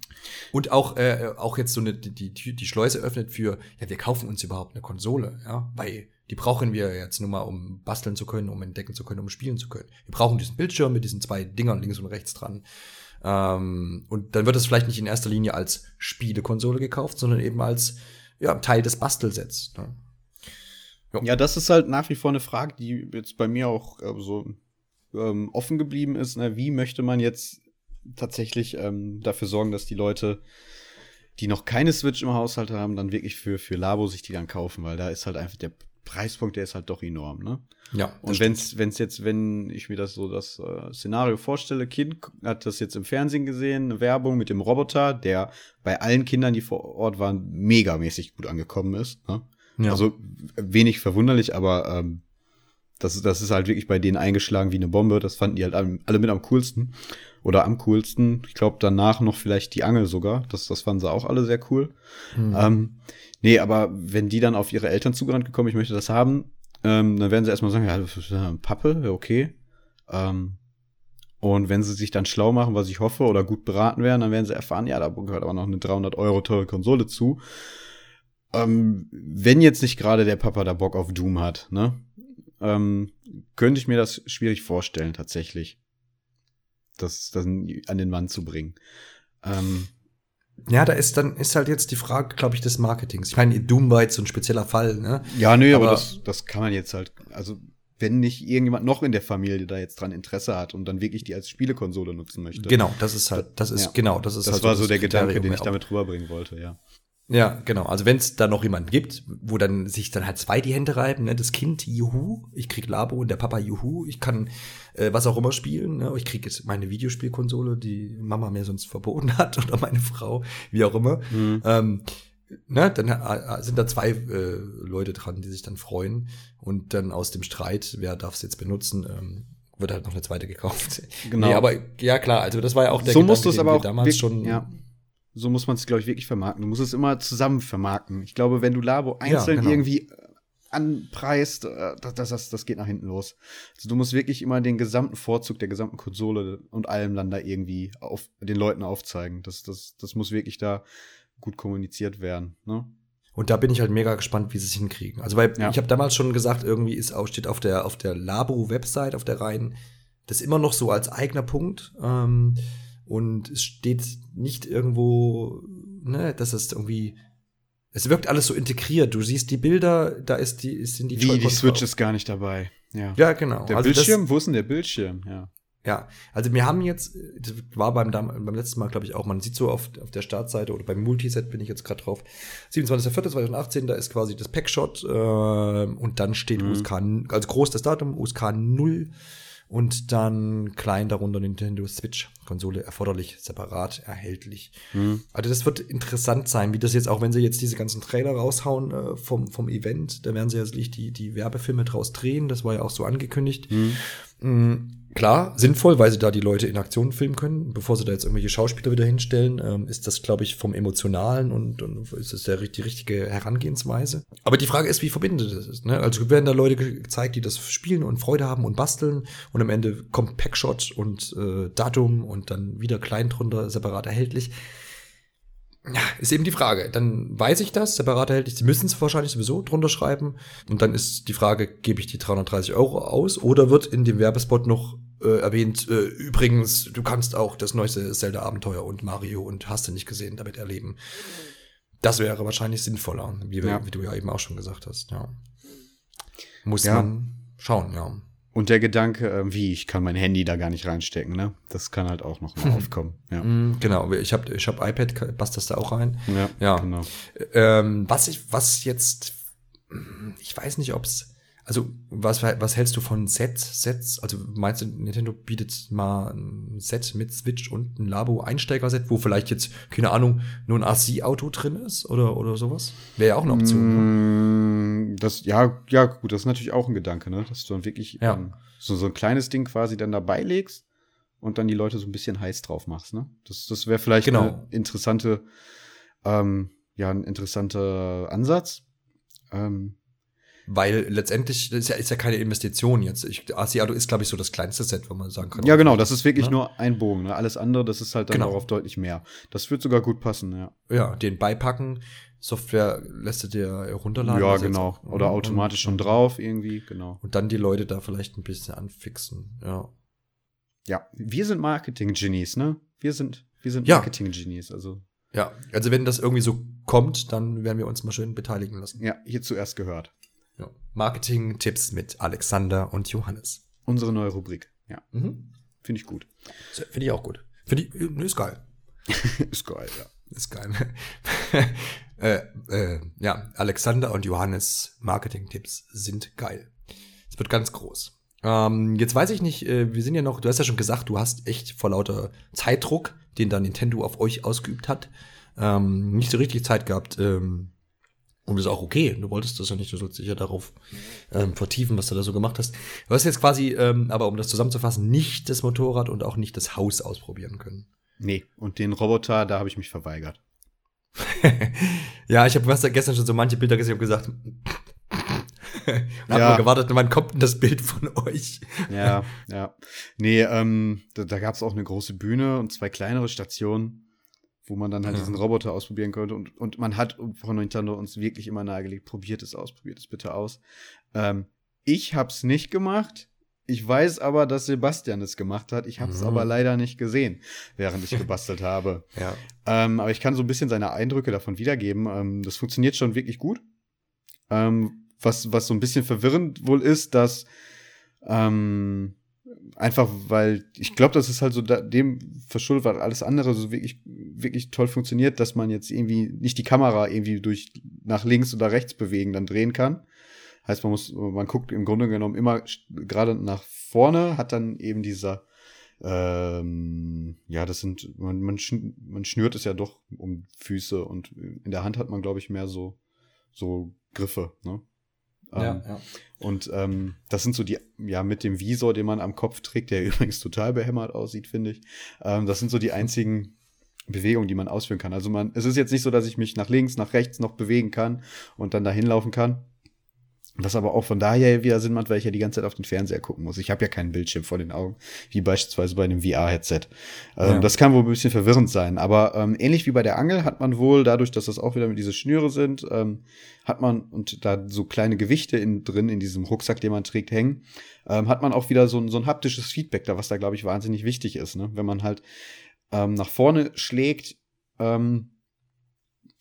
Und auch, äh, auch jetzt so eine, die, die, die Schleuse öffnet für, ja, wir kaufen uns überhaupt eine Konsole, ja, weil die brauchen wir jetzt nur mal, um basteln zu können, um entdecken zu können, um spielen zu können. Wir brauchen diesen Bildschirm mit diesen zwei Dingern links und rechts dran. Ähm, und dann wird es vielleicht nicht in erster Linie als Spielekonsole gekauft, sondern eben als ja, Teil des Bastelsets. Ne? Ja, das ist halt nach wie vor eine Frage, die jetzt bei mir auch äh, so ähm, offen geblieben ist. Ne? Wie möchte man jetzt tatsächlich ähm, dafür sorgen, dass die Leute, die noch keine Switch im Haushalt haben, dann wirklich für, für Labo sich die dann kaufen, weil da ist halt einfach der Preispunkt, der ist halt doch enorm, ne? Ja. Und wenn's, wenn's jetzt, wenn ich mir das so das äh, Szenario vorstelle, Kind hat das jetzt im Fernsehen gesehen, eine Werbung mit dem Roboter, der bei allen Kindern, die vor Ort waren, megamäßig gut angekommen ist. Ne? Ja. Also wenig verwunderlich, aber ähm, das, das ist halt wirklich bei denen eingeschlagen wie eine Bombe. Das fanden die halt alle mit am coolsten. Oder am coolsten. Ich glaube, danach noch vielleicht die Angel sogar. Das, das fanden sie auch alle sehr cool. Mhm. Ähm, nee, aber wenn die dann auf ihre Eltern zugerannt gekommen, ich möchte das haben, ähm, dann werden sie erstmal sagen, ja, das ist eine Pappe, ja, okay. Ähm, und wenn sie sich dann schlau machen, was ich hoffe, oder gut beraten werden, dann werden sie erfahren, ja, da gehört aber noch eine 300 Euro teure Konsole zu. Ähm, wenn jetzt nicht gerade der Papa da Bock auf Doom hat, ne? Ähm, könnte ich mir das schwierig vorstellen, tatsächlich. Das, das an den Mann zu bringen. Ähm, ja, da ist dann ist halt jetzt die Frage, glaube ich, des Marketings. Ich meine, Doom war jetzt so ein spezieller Fall, ne? Ja, nö, aber, aber das, das kann man jetzt halt, also wenn nicht irgendjemand noch in der Familie da jetzt dran Interesse hat und dann wirklich die als Spielekonsole nutzen möchte. Genau, das ist halt, das ist, ja. genau, das ist das halt war so der Gedanke, den ich damit rüberbringen wollte, ja. Ja, genau. Also wenn es da noch jemanden gibt, wo dann sich dann halt zwei die Hände reiben, ne? das Kind, juhu, ich krieg Labo und der Papa, juhu, ich kann äh, was auch immer spielen, ne? ich krieg jetzt meine Videospielkonsole, die Mama mir sonst verboten hat oder meine Frau, wie auch immer. Mhm. Ähm, ne? Dann äh, sind da zwei äh, Leute dran, die sich dann freuen und dann aus dem Streit, wer darf es jetzt benutzen, ähm, wird halt noch eine zweite gekauft. Genau. Nee, aber ja klar, also das war ja auch der so Gedanke, musst du es aber auch damals schon ja so muss man es, glaube ich, wirklich vermarkten. Du musst es immer zusammen vermarkten. Ich glaube, wenn du Labo einzeln ja, genau. irgendwie äh, anpreist, äh, das, das, das geht nach hinten los. Also du musst wirklich immer den gesamten Vorzug der gesamten Konsole und allem dann da irgendwie auf, den Leuten aufzeigen. Das, das, das muss wirklich da gut kommuniziert werden. Ne? Und da bin ich halt mega gespannt, wie sie es hinkriegen. Also, weil ja. ich habe damals schon gesagt, irgendwie ist auch, steht auf der, auf der Labo-Website, auf der Reihen, das immer noch so als eigener Punkt. Ähm, und es steht nicht irgendwo, ne, dass es irgendwie es wirkt alles so integriert. Du siehst die Bilder, da ist die, sind die Wie, die Switch ist gar nicht dabei. Ja, ja genau. Der also Bildschirm, das, wo ist denn der Bildschirm? Ja. Ja, also wir haben jetzt, das war beim, beim letzten Mal, glaube ich, auch, man sieht so auf, auf der Startseite oder beim Multiset bin ich jetzt gerade drauf, 27.04.2018, da ist quasi das Packshot äh, und dann steht mhm. USK, also groß das Datum, USK 0 und dann klein darunter Nintendo Switch Konsole erforderlich, separat erhältlich. Mhm. Also das wird interessant sein, wie das jetzt auch, wenn sie jetzt diese ganzen Trailer raushauen äh, vom, vom Event, da werden sie jetzt nicht die, die Werbefilme draus drehen, das war ja auch so angekündigt. Mhm. Mhm klar, sinnvoll, weil sie da die Leute in Aktion filmen können. Bevor sie da jetzt irgendwelche Schauspieler wieder hinstellen, ähm, ist das, glaube ich, vom Emotionalen und, und ist das der, die richtige Herangehensweise. Aber die Frage ist, wie verbindet das ist. Ne? Also werden da Leute gezeigt, die das spielen und Freude haben und basteln und am Ende kommt Packshot und äh, Datum und dann wieder klein drunter, separat erhältlich. Ja, ist eben die Frage. Dann weiß ich das, separat erhältlich. Sie müssen es wahrscheinlich sowieso drunter schreiben. Und dann ist die Frage, gebe ich die 330 Euro aus oder wird in dem Werbespot noch äh, erwähnt, äh, übrigens, du kannst auch das neueste Zelda-Abenteuer und Mario und hast du nicht gesehen damit erleben. Das wäre wahrscheinlich sinnvoller, wie, ja. wie, du ja eben auch schon gesagt hast, ja. muss Ja. man schauen, ja. Und der Gedanke, äh, wie, ich kann mein Handy da gar nicht reinstecken, ne? Das kann halt auch noch mal aufkommen. Ja. Mm, Genau, ich habe ich hab iPad, passt das da auch rein? Ja, Ja. genau. Ähm, was ich, was jetzt, ich weiß nicht, ob's, also was, was hältst du von Sets? Sets? Also meinst du, Nintendo bietet mal ein Set mit Switch und ein Labo-Einsteiger-Set, wo vielleicht jetzt, keine Ahnung, nur ein RC-Auto drin ist oder, oder sowas? Wäre ja auch eine Option. Ne? Mm, Das, ja, ja, gut, das ist natürlich auch ein Gedanke, ne? Dass du dann wirklich Ja. ähm, so, so ein kleines Ding quasi dann dabei legst und dann die Leute so ein bisschen heiß drauf machst, ne? Das, das wäre vielleicht Genau. eine interessante, ähm, ja, ein interessanter Ansatz. Ähm, Weil letztendlich das ist ja, ist ja keine Investition jetzt. Ich, RC-Auto ist, glaube ich, so das kleinste Set, wo man sagen kann. ja, genau, das ist wirklich Ne? nur ein Bogen, ne? Alles andere, das ist halt dann Genau. darauf deutlich mehr. Das wird sogar gut passen, ja. Ja, den beipacken. Software lässt du dir runterladen. ja, also jetzt genau. auch- Oder und- automatisch schon drauf irgendwie, genau. Und dann die Leute da vielleicht ein bisschen anfixen. Ja. Ja, wir sind Marketing-Genies, ne? Wir sind, wir sind. Marketing-Genies, also Ja, also wenn das irgendwie so kommt, dann werden wir uns mal schön beteiligen lassen. ja, hier zuerst gehört. Ja. Marketing-Tipps mit Alexander und Johannes. Unsere neue Rubrik. Ja, Mhm. finde ich gut. Finde ich auch gut. Finde ich, äh, ist geil. Ist geil, ja. Ist geil. äh, äh, ja, Alexander und Johannes Marketing-Tipps sind geil. Es wird ganz groß. Ähm, jetzt weiß ich nicht, äh, wir sind ja noch, du hast ja schon gesagt, du hast echt vor lauter Zeitdruck, den da Nintendo auf euch ausgeübt hat, ähm, nicht so richtig Zeit gehabt. Ähm, und das ist auch okay. Du wolltest das ja nicht, du sollst dich ja darauf ähm, vertiefen, was du da so gemacht hast. Du hast jetzt quasi, ähm, aber um das zusammenzufassen, nicht das Motorrad und auch nicht das Haus ausprobieren können. Nee, und den Roboter, da habe ich mich verweigert. ja, ich habe gestern schon so manche Bilder gesehen und gesagt, und hab Ja. mal gewartet, wann kommt denn das Bild von euch? Ja, ja. Nee, ähm, da, da gab es auch eine große Bühne und zwei kleinere Stationen, wo man dann halt Ja. diesen Roboter ausprobieren konnte. Und, und man hat von Nintendo uns wirklich immer nahegelegt, probiert es aus, probiert es bitte aus. Ähm, ich hab's nicht gemacht. Ich weiß aber, dass Sebastian es gemacht hat. Ich habe es Mhm. aber leider nicht gesehen, während ich gebastelt habe. Ja. Ähm, aber ich kann so ein bisschen seine Eindrücke davon wiedergeben. Ähm, das funktioniert schon wirklich gut. Ähm, was, was so ein bisschen verwirrend wohl ist, dass ähm, einfach, weil ich glaube, das ist halt so da, dem verschuldet, weil alles andere so wirklich, wirklich toll funktioniert, dass man jetzt irgendwie nicht die Kamera irgendwie durch nach links oder rechts bewegen, dann drehen kann. Heißt, man muss, man guckt im Grunde genommen immer gerade nach vorne, hat dann eben dieser ähm, ja, das sind, man, man, schn man schnürt es ja doch um Füße und in der Hand hat man, glaube ich, mehr so, so Griffe, ne? Ähm, ja. Und ähm, das sind so die, ja, mit dem Visor, den man am Kopf trägt, der übrigens total behämmert aussieht, finde ich. Ähm, das sind so die einzigen Bewegungen, die man ausführen kann. Also man, es ist jetzt nicht so, dass ich mich nach links, nach rechts noch bewegen kann und dann dahin laufen kann. Was aber auch von daher wieder Sinn macht, weil ich ja die ganze Zeit auf den Fernseher gucken muss. Ich habe ja keinen Bildschirm vor den Augen, wie beispielsweise bei einem VR-Headset. Ähm, Ja. Das kann wohl ein bisschen verwirrend sein. Aber ähm, ähnlich wie bei der Angel hat man wohl, dadurch, dass das auch wieder mit diese Schnüre sind, ähm, hat man und da so kleine Gewichte in, drin in diesem Rucksack, den man trägt, hängen, ähm, hat man auch wieder so ein, so ein haptisches Feedback da, was da, glaube ich, wahnsinnig wichtig ist. Ne? Wenn man halt ähm, nach vorne schlägt, ähm,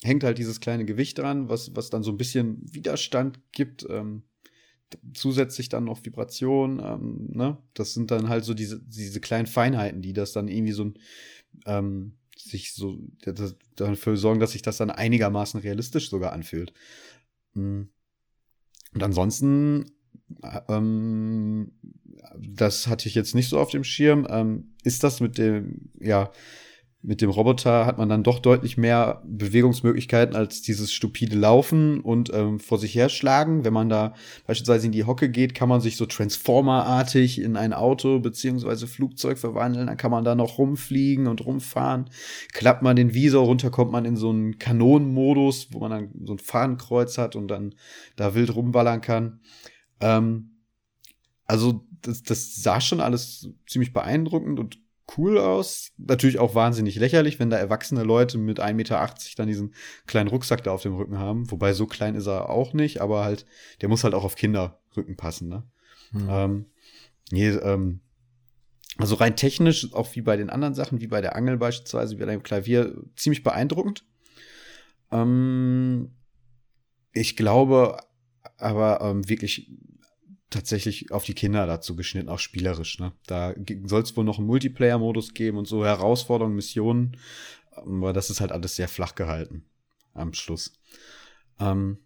hängt halt dieses kleine Gewicht dran, was, was dann so ein bisschen Widerstand gibt. Ähm, zusätzlich dann noch Vibration, ähm, ne? Das sind dann halt so diese, diese kleinen Feinheiten, die das dann irgendwie so ähm, sich so dafür sorgen, dass sich das dann einigermaßen realistisch sogar anfühlt. Mm. Und ansonsten, äh, ähm, das hatte ich jetzt nicht so auf dem Schirm, ähm, ist das mit dem, ja, mit dem Roboter hat man dann doch deutlich mehr Bewegungsmöglichkeiten als dieses stupide Laufen und ähm, vor sich herschlagen. Wenn man da beispielsweise in die Hocke geht, kann man sich so Transformer-artig in ein Auto beziehungsweise Flugzeug verwandeln. Dann kann man da noch rumfliegen und rumfahren. Klappt man den Visor runter, kommt man in so einen Kanonenmodus, wo man dann so ein Fahnenkreuz hat und dann da wild rumballern kann. Ähm, also das, das sah schon alles ziemlich beeindruckend und cool aus. Natürlich auch wahnsinnig lächerlich, wenn da erwachsene Leute mit 1,80 Meter dann diesen kleinen Rucksack da auf dem Rücken haben. Wobei so klein ist er auch nicht, aber halt, der muss halt auch auf Kinderrücken passen, ne? Hm. Ähm, nee, ähm, also rein technisch, auch wie bei den anderen Sachen, wie bei der Angel beispielsweise, wie bei dem Klavier, ziemlich beeindruckend. Ähm, ich glaube aber ähm, wirklich tatsächlich auf die Kinder dazu geschnitten, auch spielerisch. Ne? Da soll es wohl noch einen Multiplayer-Modus geben und so Herausforderungen, Missionen. Aber das ist halt alles sehr flach gehalten am Schluss. Ähm,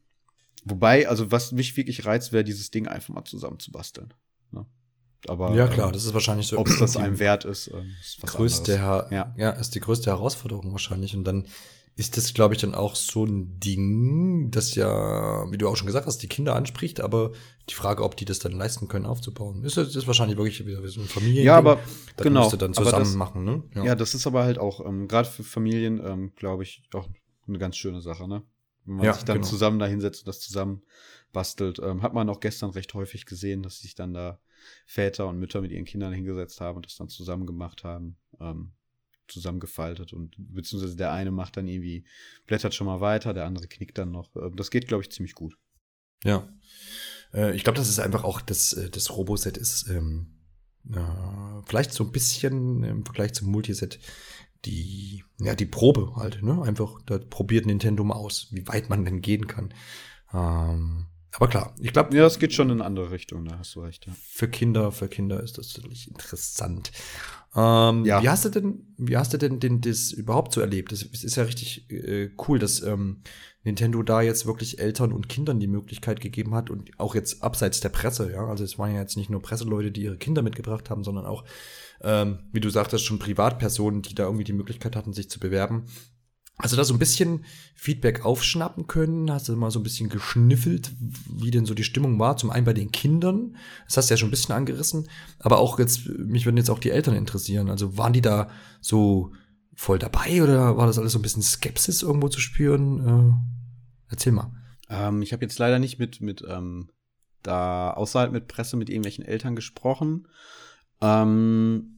wobei, also was mich wirklich reizt, wäre dieses Ding einfach mal zusammenzubasteln. Ne? Aber ja klar, ähm, das ist wahrscheinlich so. Ob es das einem wert ist, ähm, ist größte ja. ja, ist die größte Herausforderung wahrscheinlich. Und dann ist das, glaube ich, dann auch so ein Ding, das ja, wie du auch schon gesagt hast, die Kinder anspricht, aber die Frage, ob die das dann leisten können, aufzubauen, ist, ist wahrscheinlich wirklich wieder so ein Familien. Ja, aber das genau. Musst du dann zusammen das, machen, ne? Ja. ja. das ist aber halt auch, ähm, gerade für Familien, ähm, glaube ich, auch eine ganz schöne Sache, ne? Wenn man ja, sich dann genau. zusammen da hinsetzt und das zusammen bastelt. Ähm, hat man auch gestern recht häufig gesehen, dass sich dann da Väter und Mütter mit ihren Kindern hingesetzt haben und das dann zusammen gemacht haben. Ähm, zusammengefaltet und beziehungsweise der eine macht dann irgendwie, blättert schon mal weiter, der andere knickt dann noch. Äh, das geht, glaube ich, ziemlich gut. Ja. Äh, ich glaube, das ist einfach auch, das, äh, das Roboset ist ähm, äh, vielleicht so ein bisschen im Vergleich zum Multiset die, ja, die Probe halt, ne? Einfach, da probiert Nintendo mal aus, wie weit man denn gehen kann. Ähm, aber klar, ich glaube. Ja, es geht schon in eine andere Richtung, da hast du recht. Ja. Für Kinder, für Kinder ist das natürlich interessant. Ähm, ja. Wie hast du denn, wie hast du denn, denn das überhaupt so erlebt? Es ist ja richtig äh, cool, dass ähm, Nintendo da jetzt wirklich Eltern und Kindern die Möglichkeit gegeben hat und auch jetzt abseits der Presse, ja. Also es waren ja jetzt nicht nur Presseleute, die ihre Kinder mitgebracht haben, sondern auch, ähm, wie du sagtest, schon Privatpersonen, die da irgendwie die Möglichkeit hatten, sich zu bewerben. Hast du da so ein bisschen Feedback aufschnappen können? Hast du mal so ein bisschen geschniffelt, wie denn so die Stimmung war? Zum einen bei den Kindern, das hast du ja schon ein bisschen angerissen, aber auch jetzt, mich würden jetzt auch die Eltern interessieren. Also waren die da so voll dabei oder war das alles so ein bisschen Skepsis irgendwo zu spüren? Äh, erzähl mal. Ähm, ich habe jetzt leider nicht mit, mit ähm, da außerhalb mit Presse mit irgendwelchen Eltern gesprochen. Ähm,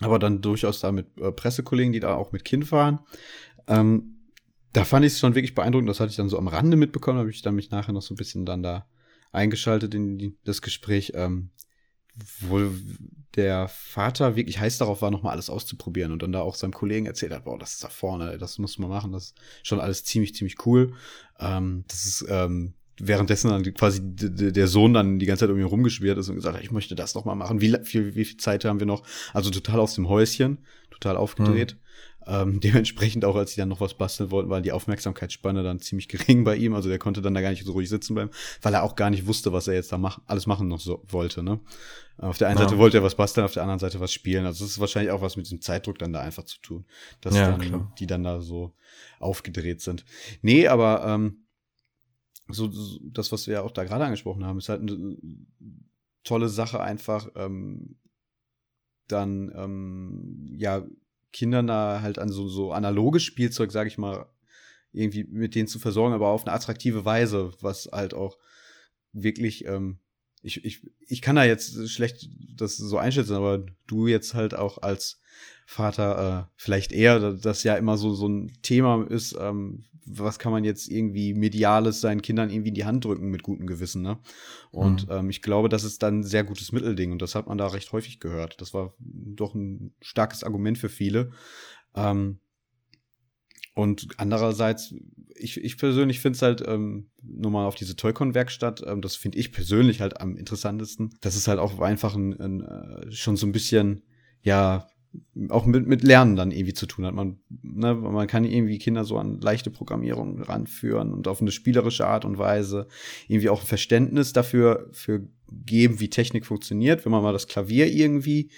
aber dann durchaus da mit äh, Pressekollegen, die da auch mit Kind waren. Ähm, da fand ich es schon wirklich beeindruckend. Das hatte ich dann so am Rande mitbekommen, habe ich dann mich nachher noch so ein bisschen dann da eingeschaltet in die, das Gespräch, ähm, wo der Vater wirklich heiß darauf war, nochmal alles auszuprobieren und dann da auch seinem Kollegen erzählt hat, boah, das ist da vorne, das muss man machen, das ist schon alles ziemlich, ziemlich cool. Ähm, das ist ähm, währenddessen dann quasi der Sohn dann die ganze Zeit irgendwie rumgeschwirrt ist und gesagt hat, ich möchte das noch mal machen. Wie viel, wie viel Zeit haben wir noch? Also total aus dem Häuschen, total aufgedreht. Mhm. Ähm, dementsprechend auch, als sie dann noch was basteln wollten, war die Aufmerksamkeitsspanne dann ziemlich gering bei ihm. Also der konnte dann da gar nicht so ruhig sitzen bleiben, weil er auch gar nicht wusste, was er jetzt da mach, alles machen noch so wollte. Ne? Auf der einen ja. Seite wollte er was basteln, auf der anderen Seite was spielen. Also das ist wahrscheinlich auch was mit diesem Zeitdruck dann da einfach zu tun, dass ja, dann, die dann da so aufgedreht sind. Nee, aber ähm, so, so das, was wir ja auch da gerade angesprochen haben, ist halt eine tolle Sache einfach, ähm, dann ähm, ja Kindern da halt an so, so analoges Spielzeug, sag ich mal, irgendwie mit denen zu versorgen, aber auf eine attraktive Weise, was halt auch wirklich, ähm, ich, ich, ich kann da jetzt schlecht das so einschätzen, aber du jetzt halt auch als Vater äh, vielleicht eher, das ja immer so, so ein Thema ist, ähm, was kann man jetzt irgendwie Mediales seinen Kindern irgendwie in die Hand drücken mit gutem Gewissen, ne? Und mhm. ähm, ich glaube, das ist dann ein sehr gutes Mittelding und das hat man da recht häufig gehört. Das war doch ein starkes Argument für viele. Ähm, und andererseits, ich, ich persönlich finde es halt, ähm, nur mal auf diese Toycon-Werkstatt, ähm, das finde ich persönlich halt am interessantesten. Das ist halt auch einfach ein, ein äh, schon so ein bisschen, ja, auch mit, mit Lernen dann irgendwie zu tun hat. Man, ne, man kann irgendwie Kinder so an leichte Programmierung ranführen und auf eine spielerische Art und Weise irgendwie auch ein Verständnis dafür für geben, wie Technik funktioniert. Wenn man mal das Klavier irgendwie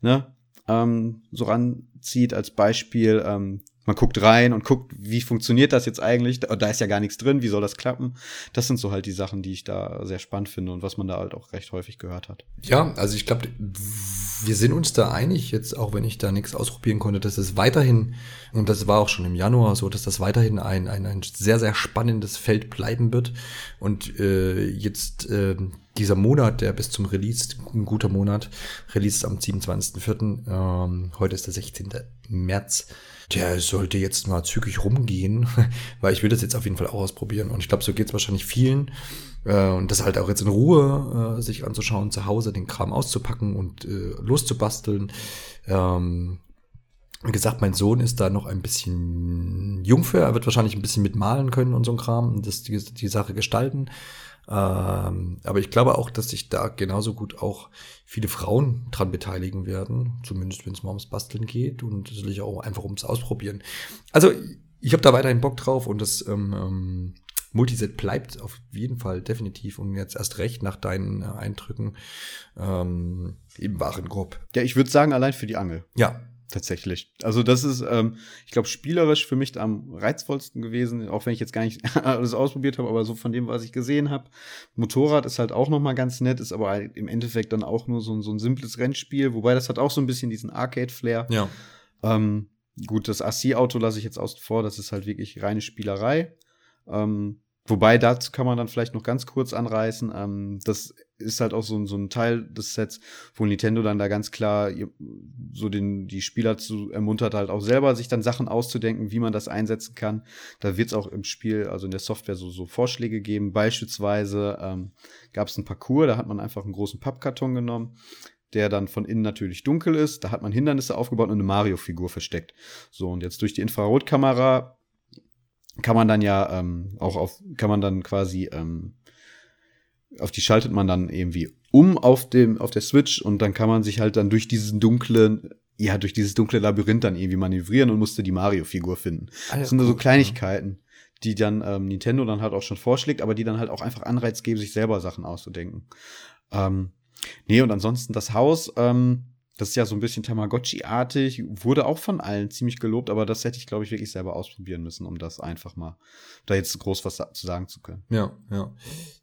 ne, ähm, so ranzieht als Beispiel, ähm, man guckt rein und guckt, wie funktioniert das jetzt eigentlich? Da, da ist ja gar nichts drin, wie soll das klappen? Das sind so halt die Sachen, die ich da sehr spannend finde und was man da halt auch recht häufig gehört hat. Ja, also ich glaube, wir sind uns da einig, jetzt auch wenn ich da nichts ausprobieren konnte, dass es weiterhin, und das war auch schon im Januar so, dass das weiterhin ein, ein, ein sehr, sehr spannendes Feld bleiben wird. Und äh, jetzt äh, dieser Monat, der bis zum Release, ein guter Monat, Release am 27.04., ähm, heute ist der 16. März, der sollte jetzt mal zügig rumgehen, weil ich will das jetzt auf jeden Fall auch ausprobieren. Und ich glaube, so geht es wahrscheinlich vielen. Äh, und das halt auch jetzt in Ruhe äh, sich anzuschauen, zu Hause den Kram auszupacken und äh, loszubasteln. Ähm, wie gesagt, mein Sohn ist da noch ein bisschen jung für. Er wird wahrscheinlich ein bisschen mitmalen können und so ein Kram und das, die, die Sache gestalten. Ähm, aber ich glaube auch, dass sich da genauso gut auch viele Frauen dran beteiligen werden, zumindest wenn es mal ums Basteln geht und sicherlich auch einfach ums Ausprobieren. Also ich habe da weiterhin Bock drauf und das ähm, ähm, Multiset bleibt auf jeden Fall definitiv und jetzt erst recht nach deinen äh, Eindrücken ähm, im Warenkorb. Ja, ich würde sagen, allein für die Angel. Ja, Tatsächlich. Also das ist, ähm, ich glaube, spielerisch für mich am reizvollsten gewesen, auch wenn ich jetzt gar nicht alles ausprobiert habe, aber so von dem, was ich gesehen habe. Motorrad ist halt auch noch mal ganz nett, ist aber halt im Endeffekt dann auch nur so, ein so ein simples Rennspiel, wobei das hat auch so ein bisschen diesen Arcade-Flair. Ja. Ähm, gut, das AC-Auto lasse ich jetzt außen vor, das ist halt wirklich reine Spielerei. Ähm, wobei dazu kann man dann vielleicht noch ganz kurz anreißen. Ähm, das ist halt auch so, so ein Teil des Sets, wo Nintendo dann da ganz klar so den, die Spieler zu ermuntert, halt auch selber sich dann Sachen auszudenken, wie man das einsetzen kann. Da wird es auch im Spiel, also in der Software, so, so Vorschläge geben. Beispielsweise ähm, gab es einen Parcours, da hat man einfach einen großen Pappkarton genommen, der dann von innen natürlich dunkel ist. Da hat man Hindernisse aufgebaut und eine Mario-Figur versteckt. So, und jetzt durch die Infrarotkamera kann man dann ja ähm, auch auf, kann man dann quasi ähm, auf die schaltet man dann irgendwie um auf dem auf der Switch und dann kann man sich halt dann durch diesen dunklen ja durch dieses dunkle Labyrinth dann irgendwie manövrieren und musste die Mario Figur finden. Ah, ja, das sind so Kleinigkeiten, die dann ähm, Nintendo dann halt auch schon vorschlägt, aber die dann halt auch einfach Anreiz geben, sich selber Sachen auszudenken. Ähm, nee, und ansonsten das Haus, ähm, das ist ja so ein bisschen Tamagotchi-artig, wurde auch von allen ziemlich gelobt, aber das hätte ich, glaube ich, wirklich selber ausprobieren müssen, um das einfach mal da jetzt groß was zu sagen zu können. Ja, ja.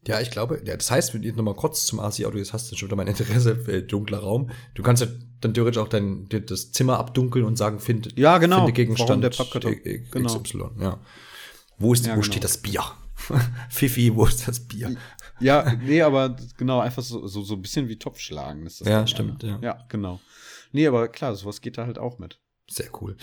Ja, ich glaube, ja, das heißt, wenn du noch mal kurz zum AC-Auto, jetzt hast du schon wieder mein Interesse für dunkler Raum. Du kannst ja dann theoretisch auch dein, das Zimmer abdunkeln und sagen, finde, ja, genau. finde Gegenstand Warum der Pappkarton? Genau. XY, ja. Wo, ist, ja, wo genau. steht das Bier? Fifi, wo ist das Bier? Ja, nee, aber genau, einfach so, so, so ein bisschen wie Topfschlagen ist das. Ja, stimmt, ja. Ja, genau. Nee, aber klar, sowas geht da halt auch mit. Sehr cool.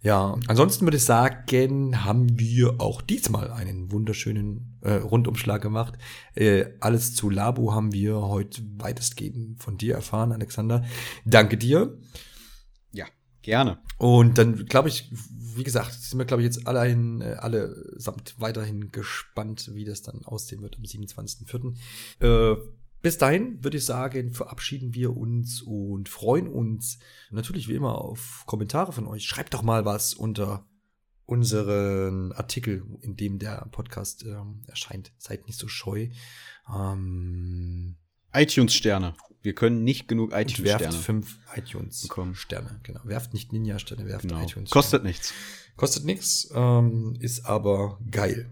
Ja, ansonsten würde ich sagen, haben wir auch diesmal einen wunderschönen äh, Rundumschlag gemacht. Äh, alles zu Labo haben wir heute weitestgehend von dir erfahren, Alexander. Danke dir. Gerne. Und dann glaube ich, wie gesagt, sind wir, glaube ich, jetzt allein, äh, alle samt weiterhin gespannt, wie das dann aussehen wird am 27.04. Äh, bis dahin würde ich sagen, verabschieden wir uns und freuen uns natürlich wie immer auf Kommentare von euch. Schreibt doch mal was unter unseren Artikel, in dem der Podcast ähm, erscheint. Seid nicht so scheu. Ähm, iTunes-Sterne. Wir können nicht genug iTunes-Sterne. Werft fünf iTunes-Sterne. Genau. Werft nicht Ninja-Sterne, werft genau. iTunes. -Sterne. Kostet nichts. Kostet nichts, ähm, ist aber geil.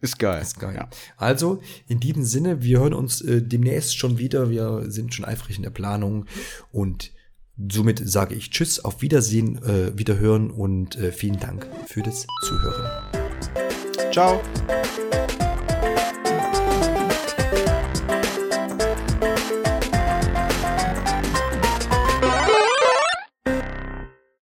Ist geil. Ist geil. Ja. Also, in diesem Sinne, wir hören uns äh, demnächst schon wieder. Wir sind schon eifrig in der Planung und somit sage ich Tschüss, auf Wiedersehen, äh, Wiederhören und äh, vielen Dank für das Zuhören. Ciao.